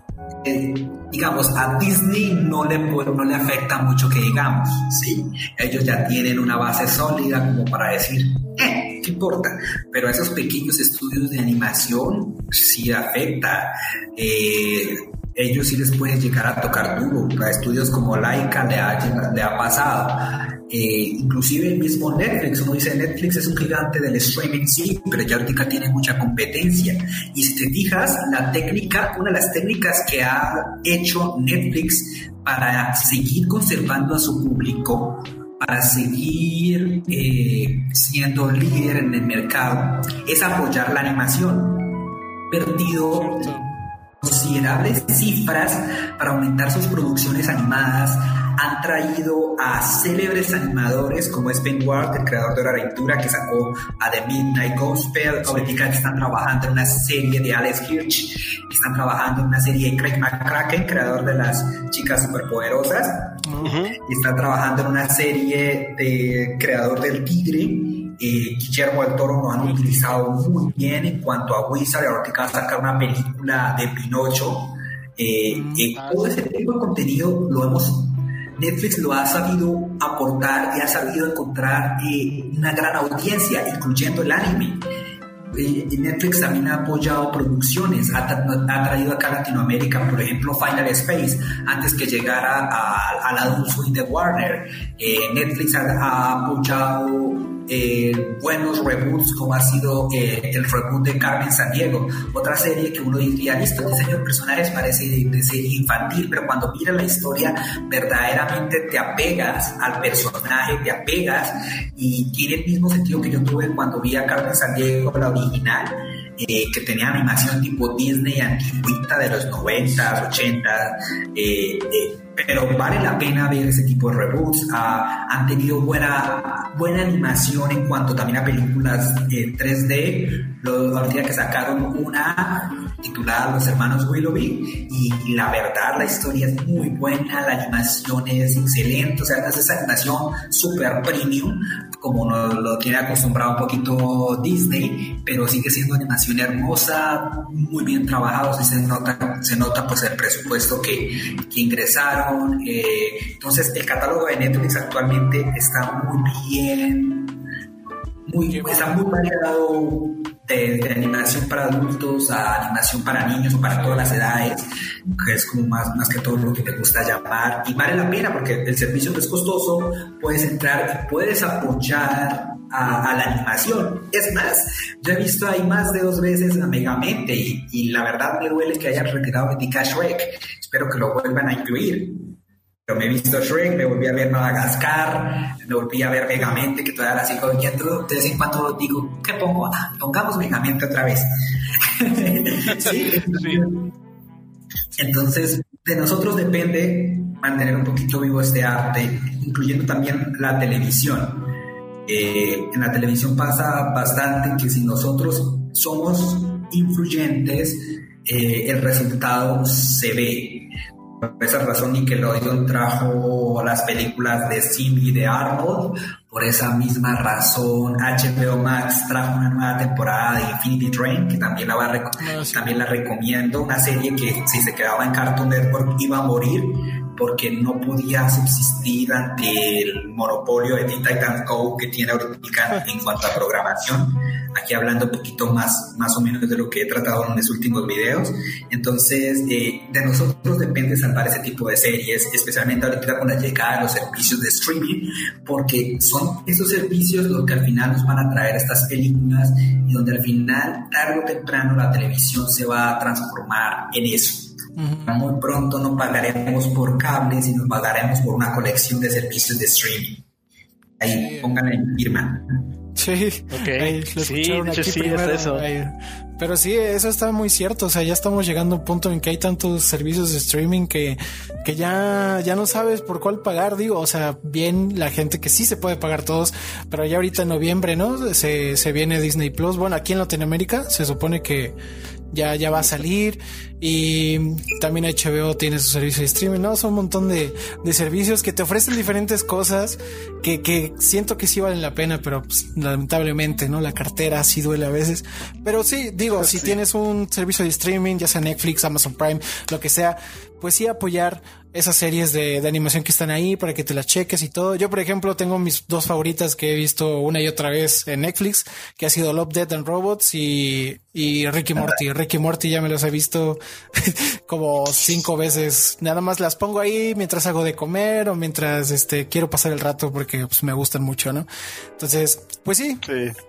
eh, digamos, a Disney no le, no le afecta mucho que digamos, ¿sí? Ellos ya tienen una base sólida como para decir, eh, ¿qué importa? Pero esos pequeños estudios de animación sí afecta. Eh, ellos sí les pueden llegar a tocar duro. A estudios como Laika le ha, le ha pasado. Eh, inclusive el mismo Netflix, uno dice Netflix es un gigante del streaming, sí, pero ya ahorita tiene mucha competencia. Y si te fijas, la técnica, una de las técnicas que ha hecho Netflix para seguir conservando a su público, para seguir eh, siendo líder en el mercado, es apoyar la animación. Perdido considerables cifras para aumentar sus producciones animadas, han traído a célebres animadores como es Ben Ward, el creador de la aventura que sacó a The Midnight Gospel, ahorita que están trabajando en una serie de Alex Hirsch, están trabajando en una serie de Craig McCracken, creador de las chicas superpoderosas, y están trabajando en una serie de creador del Tigre, eh, Guillermo del Toro nos han utilizado muy bien en cuanto a Wizard, ahorita va a sacar una película de Pinocho. Eh, mm, eh, todo ese tipo de contenido lo hemos Netflix lo ha sabido aportar y ha sabido encontrar eh, una gran audiencia, incluyendo el anime. Netflix también ha apoyado producciones, ha, traído acá a Latinoamérica, por ejemplo, Final Space, antes que llegara a, la Adult Swing de Warner. Netflix ha apoyado eh, buenos reboots como ha sido eh, el reboot de Carmen Sandiego, otra serie que uno diría, listo, el diseño de personajes parece de, infantil, pero cuando mira la historia verdaderamente te apegas al personaje, te apegas y tiene el mismo sentido que yo tuve cuando vi a Carmen Sandiego, la original, eh, que tenía animación tipo Disney antigüita de los 90, 80, eh, eh pero vale la pena ver ese tipo de reboots. Ah, han tenido buena, buena animación en cuanto también a películas 3D. Eh, ahorita que sacaron una titulada Los Hermanos Willoughby y, la verdad la historia es muy buena, la animación es excelente, o sea, es esa animación super premium como nos lo tiene acostumbrado un poquito Disney, pero sigue siendo animación hermosa, muy bien trabajado, se nota, se nota pues el presupuesto que, que ingresaron. Eh, entonces el catálogo de Netflix actualmente está muy bien, muy, está muy variado de, animación para adultos a animación para niños o para todas las edades, que es como más, más que todo lo que te gusta llamar. Y vale la pena porque el servicio no es costoso, puedes entrar y puedes apoyar a, la animación. Es más, yo he visto ahí más de dos veces a Megamente y, y la verdad me duele que hayan retirado de Shrek. Espero que lo vuelvan a incluir. Pero me he visto Shrek, me volví a ver Madagascar, me volví a ver Megamente, que todavía la sigo viendo. De vez en cuando digo, ¿qué pongo? Ah, pongamos Megamente otra vez. ¿Sí? Entonces, de nosotros depende mantener un poquito vivo este arte, incluyendo también la televisión. Eh, en la televisión pasa bastante que si nosotros somos influyentes, eh, el resultado se ve Por esa razón Nickelodeon trajo las películas de Sim y de Arnold. Por esa misma razón HBO Max trajo una nueva temporada de Infinity Train, que también la, va a ah, también la recomiendo. Una serie que si se quedaba en Cartoon Network iba a morir porque no podía subsistir ante el monopolio de Teen Titans Go que tiene ahorita en cuanto a programación. Aquí hablando un poquito más, más o menos de lo que he tratado en los últimos videos. Entonces, eh, de nosotros depende salvar ese tipo de series, especialmente ahorita con la llegada de los servicios de streaming, porque son esos servicios los que al final nos van a traer estas películas y donde al final, tarde o temprano, la televisión se va a transformar en eso muy pronto no pagaremos por cables, sino pagaremos por una colección de servicios de streaming. Ahí, pónganle en firma. Sí, okay. lo escucharon aquí primero. Eso. Pero sí, eso está muy cierto. O sea, ya estamos llegando a un punto en que hay tantos servicios de streaming que, que ya, ya no sabes por cuál pagar. Digo, o sea, bien la gente que sí se puede pagar todos, pero ya ahorita en noviembre, ¿no? Se, se viene Disney Plus. Bueno, aquí en Latinoamérica se supone que ya, ya va a salir y también HBO tiene su servicio de streaming, ¿no? Son un montón de, de servicios que te ofrecen diferentes cosas que, que siento que sí valen la pena, pero pues, lamentablemente, ¿no? La cartera sí duele a veces. Pero sí, digo, si tienes un servicio de streaming, ya sea Netflix, Amazon Prime, lo que sea, pues sí apoyar esas series de, de, animación que están ahí para que te las cheques y todo. Yo, por ejemplo, tengo mis dos favoritas que he visto una y otra vez en Netflix, que ha sido Love, Dead and Robots y, y Ricky Morty. Ricky Morty ya me los he visto como cinco veces. Nada más las pongo ahí mientras hago de comer o mientras este quiero pasar el rato porque pues, me gustan mucho, ¿no? Entonces, pues sí,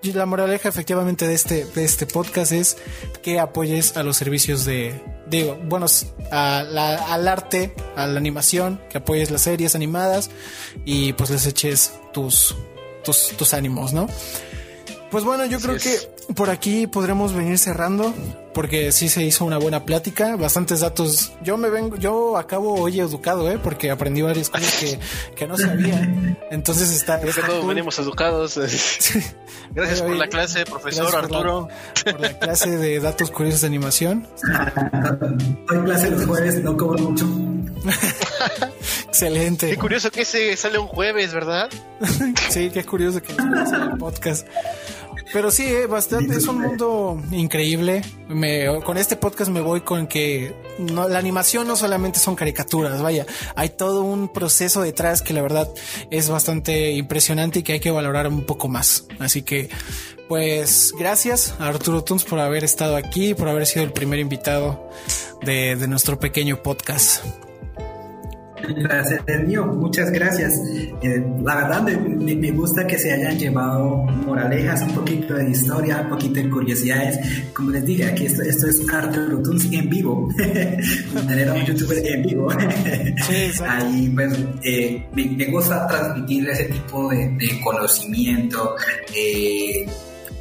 sí. la moraleja efectivamente de este, de este podcast es que apoyes a los servicios de, digo, bueno, al arte, a la animación, que apoyes las series animadas y pues les eches tus, tus, tus ánimos, ¿no? Pues bueno, yo creo que por aquí podremos venir cerrando porque sí se hizo una buena plática, bastantes datos. Yo me vengo, yo acabo hoy educado, ¿eh? Porque aprendí varias cosas que, que no sabía. Entonces está. Creo que todos venimos educados. Gracias por la clase, profesor Arturo. por la clase de datos curiosos de animación. Hoy clase los jueves, no cobro mucho. Excelente. Qué curioso que ese sale un jueves, ¿verdad? sí, qué curioso que nos el podcast. Pero sí, eh, bastante, es un mundo increíble. Me, con este podcast me voy con que no, la animación no solamente son caricaturas, vaya, hay todo un proceso detrás que la verdad es bastante impresionante y que hay que valorar un poco más. Así que, pues, gracias a Arturo Tuns por haber estado aquí, por haber sido el primer invitado de, de nuestro pequeño podcast. Gracias, mío, muchas gracias. Eh, la verdad me, me, gusta que se hayan llevado moralejas, un poquito de historia, un poquito de curiosidades. Como les dije, aquí esto, esto es Arthur Tunes en vivo. Tener a un youtuber en vivo. Ahí pues eh, me, me, gusta transmitir ese tipo de, de conocimiento. Eh,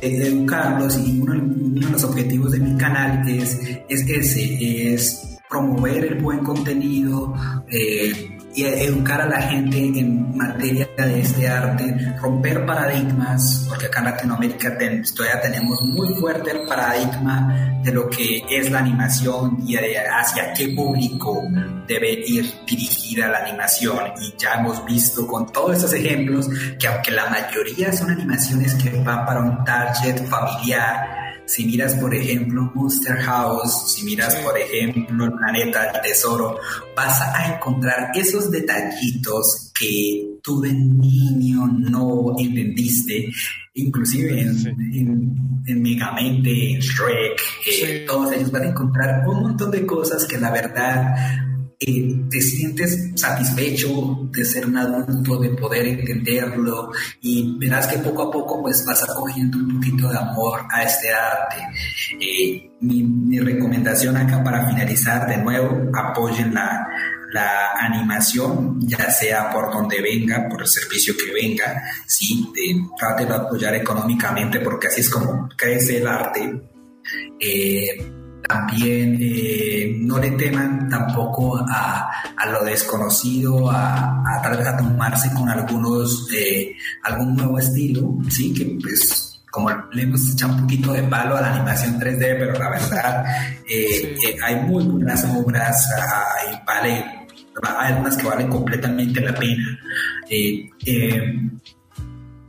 educarlos y uno, uno, de los objetivos de mi canal es, es ese, es promover el buen contenido eh, y educar a la gente en materia de este arte, romper paradigmas, porque acá en Latinoamérica todavía tenemos muy fuerte el paradigma de lo que es la animación y hacia qué público debe ir dirigida la animación. Y ya hemos visto con todos estos ejemplos que aunque la mayoría son animaciones que van para un target familiar, si miras, por ejemplo, Monster House, si miras, por ejemplo, El Planeta del Tesoro, vas a encontrar esos detallitos que tú de niño no entendiste, inclusive en, en, Megamente, en Shrek, eh, todos ellos. Van a encontrar un montón de cosas que la verdad eh, te sientes satisfecho de ser un adulto, de poder entenderlo y verás que poco a poco pues vas cogiendo un poquito de amor a este arte. Eh, mi, recomendación acá para finalizar de nuevo, apoyen la, la animación, ya sea por donde venga, por el servicio que venga, sí, trate de apoyar económicamente porque así es como crece el arte. Eh, también eh, no le teman tampoco a, a lo desconocido, a, a, tal vez a tomarse con algunos, eh, algún nuevo estilo, sí, que pues como le hemos echado un poquito de palo a la animación 3D, pero la verdad eh, eh hay muy buenas obras, y vale hay algunas que valen completamente la pena. Eh,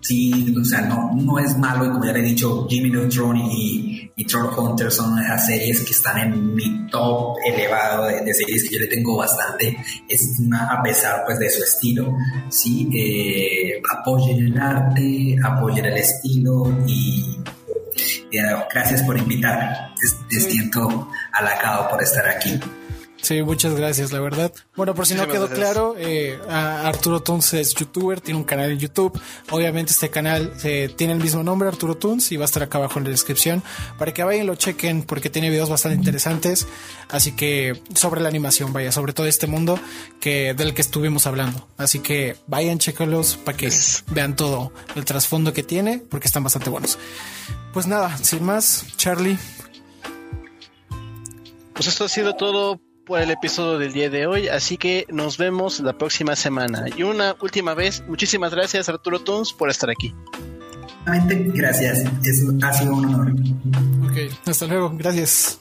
sí, o sea, no, no es malo, y como ya le he dicho, Jimmy Neutron y, y Troll Hunter son esas series que están en mi top elevado de, series que yo le tengo bastante estima a pesar pues de su estilo. Sí, eh, apoyen el arte, apoyen el estilo y gracias por invitarme. Te siento halagado por estar aquí. Sí, muchas gracias, la verdad. Bueno, por si no quedó claro, eh, Arturo Tunes es youtuber, tiene un canal en YouTube. Obviamente este canal eh, tiene el mismo nombre, Arturo Tunes, y va a estar acá abajo en la descripción para que vayan y lo chequen porque tiene videos bastante interesantes. Así que sobre la animación, vaya, sobre todo este mundo que del que estuvimos hablando. Así que vayan, chequenlos para que vean todo el trasfondo que tiene porque están bastante buenos. Pues nada, sin más, Charlie. Pues esto ha sido todo por el episodio del día de hoy, así que nos vemos la próxima semana. Y una última vez, muchísimas gracias Arturo Tunes por estar aquí. Gracias, es, ha sido un honor. Ok, hasta luego, gracias.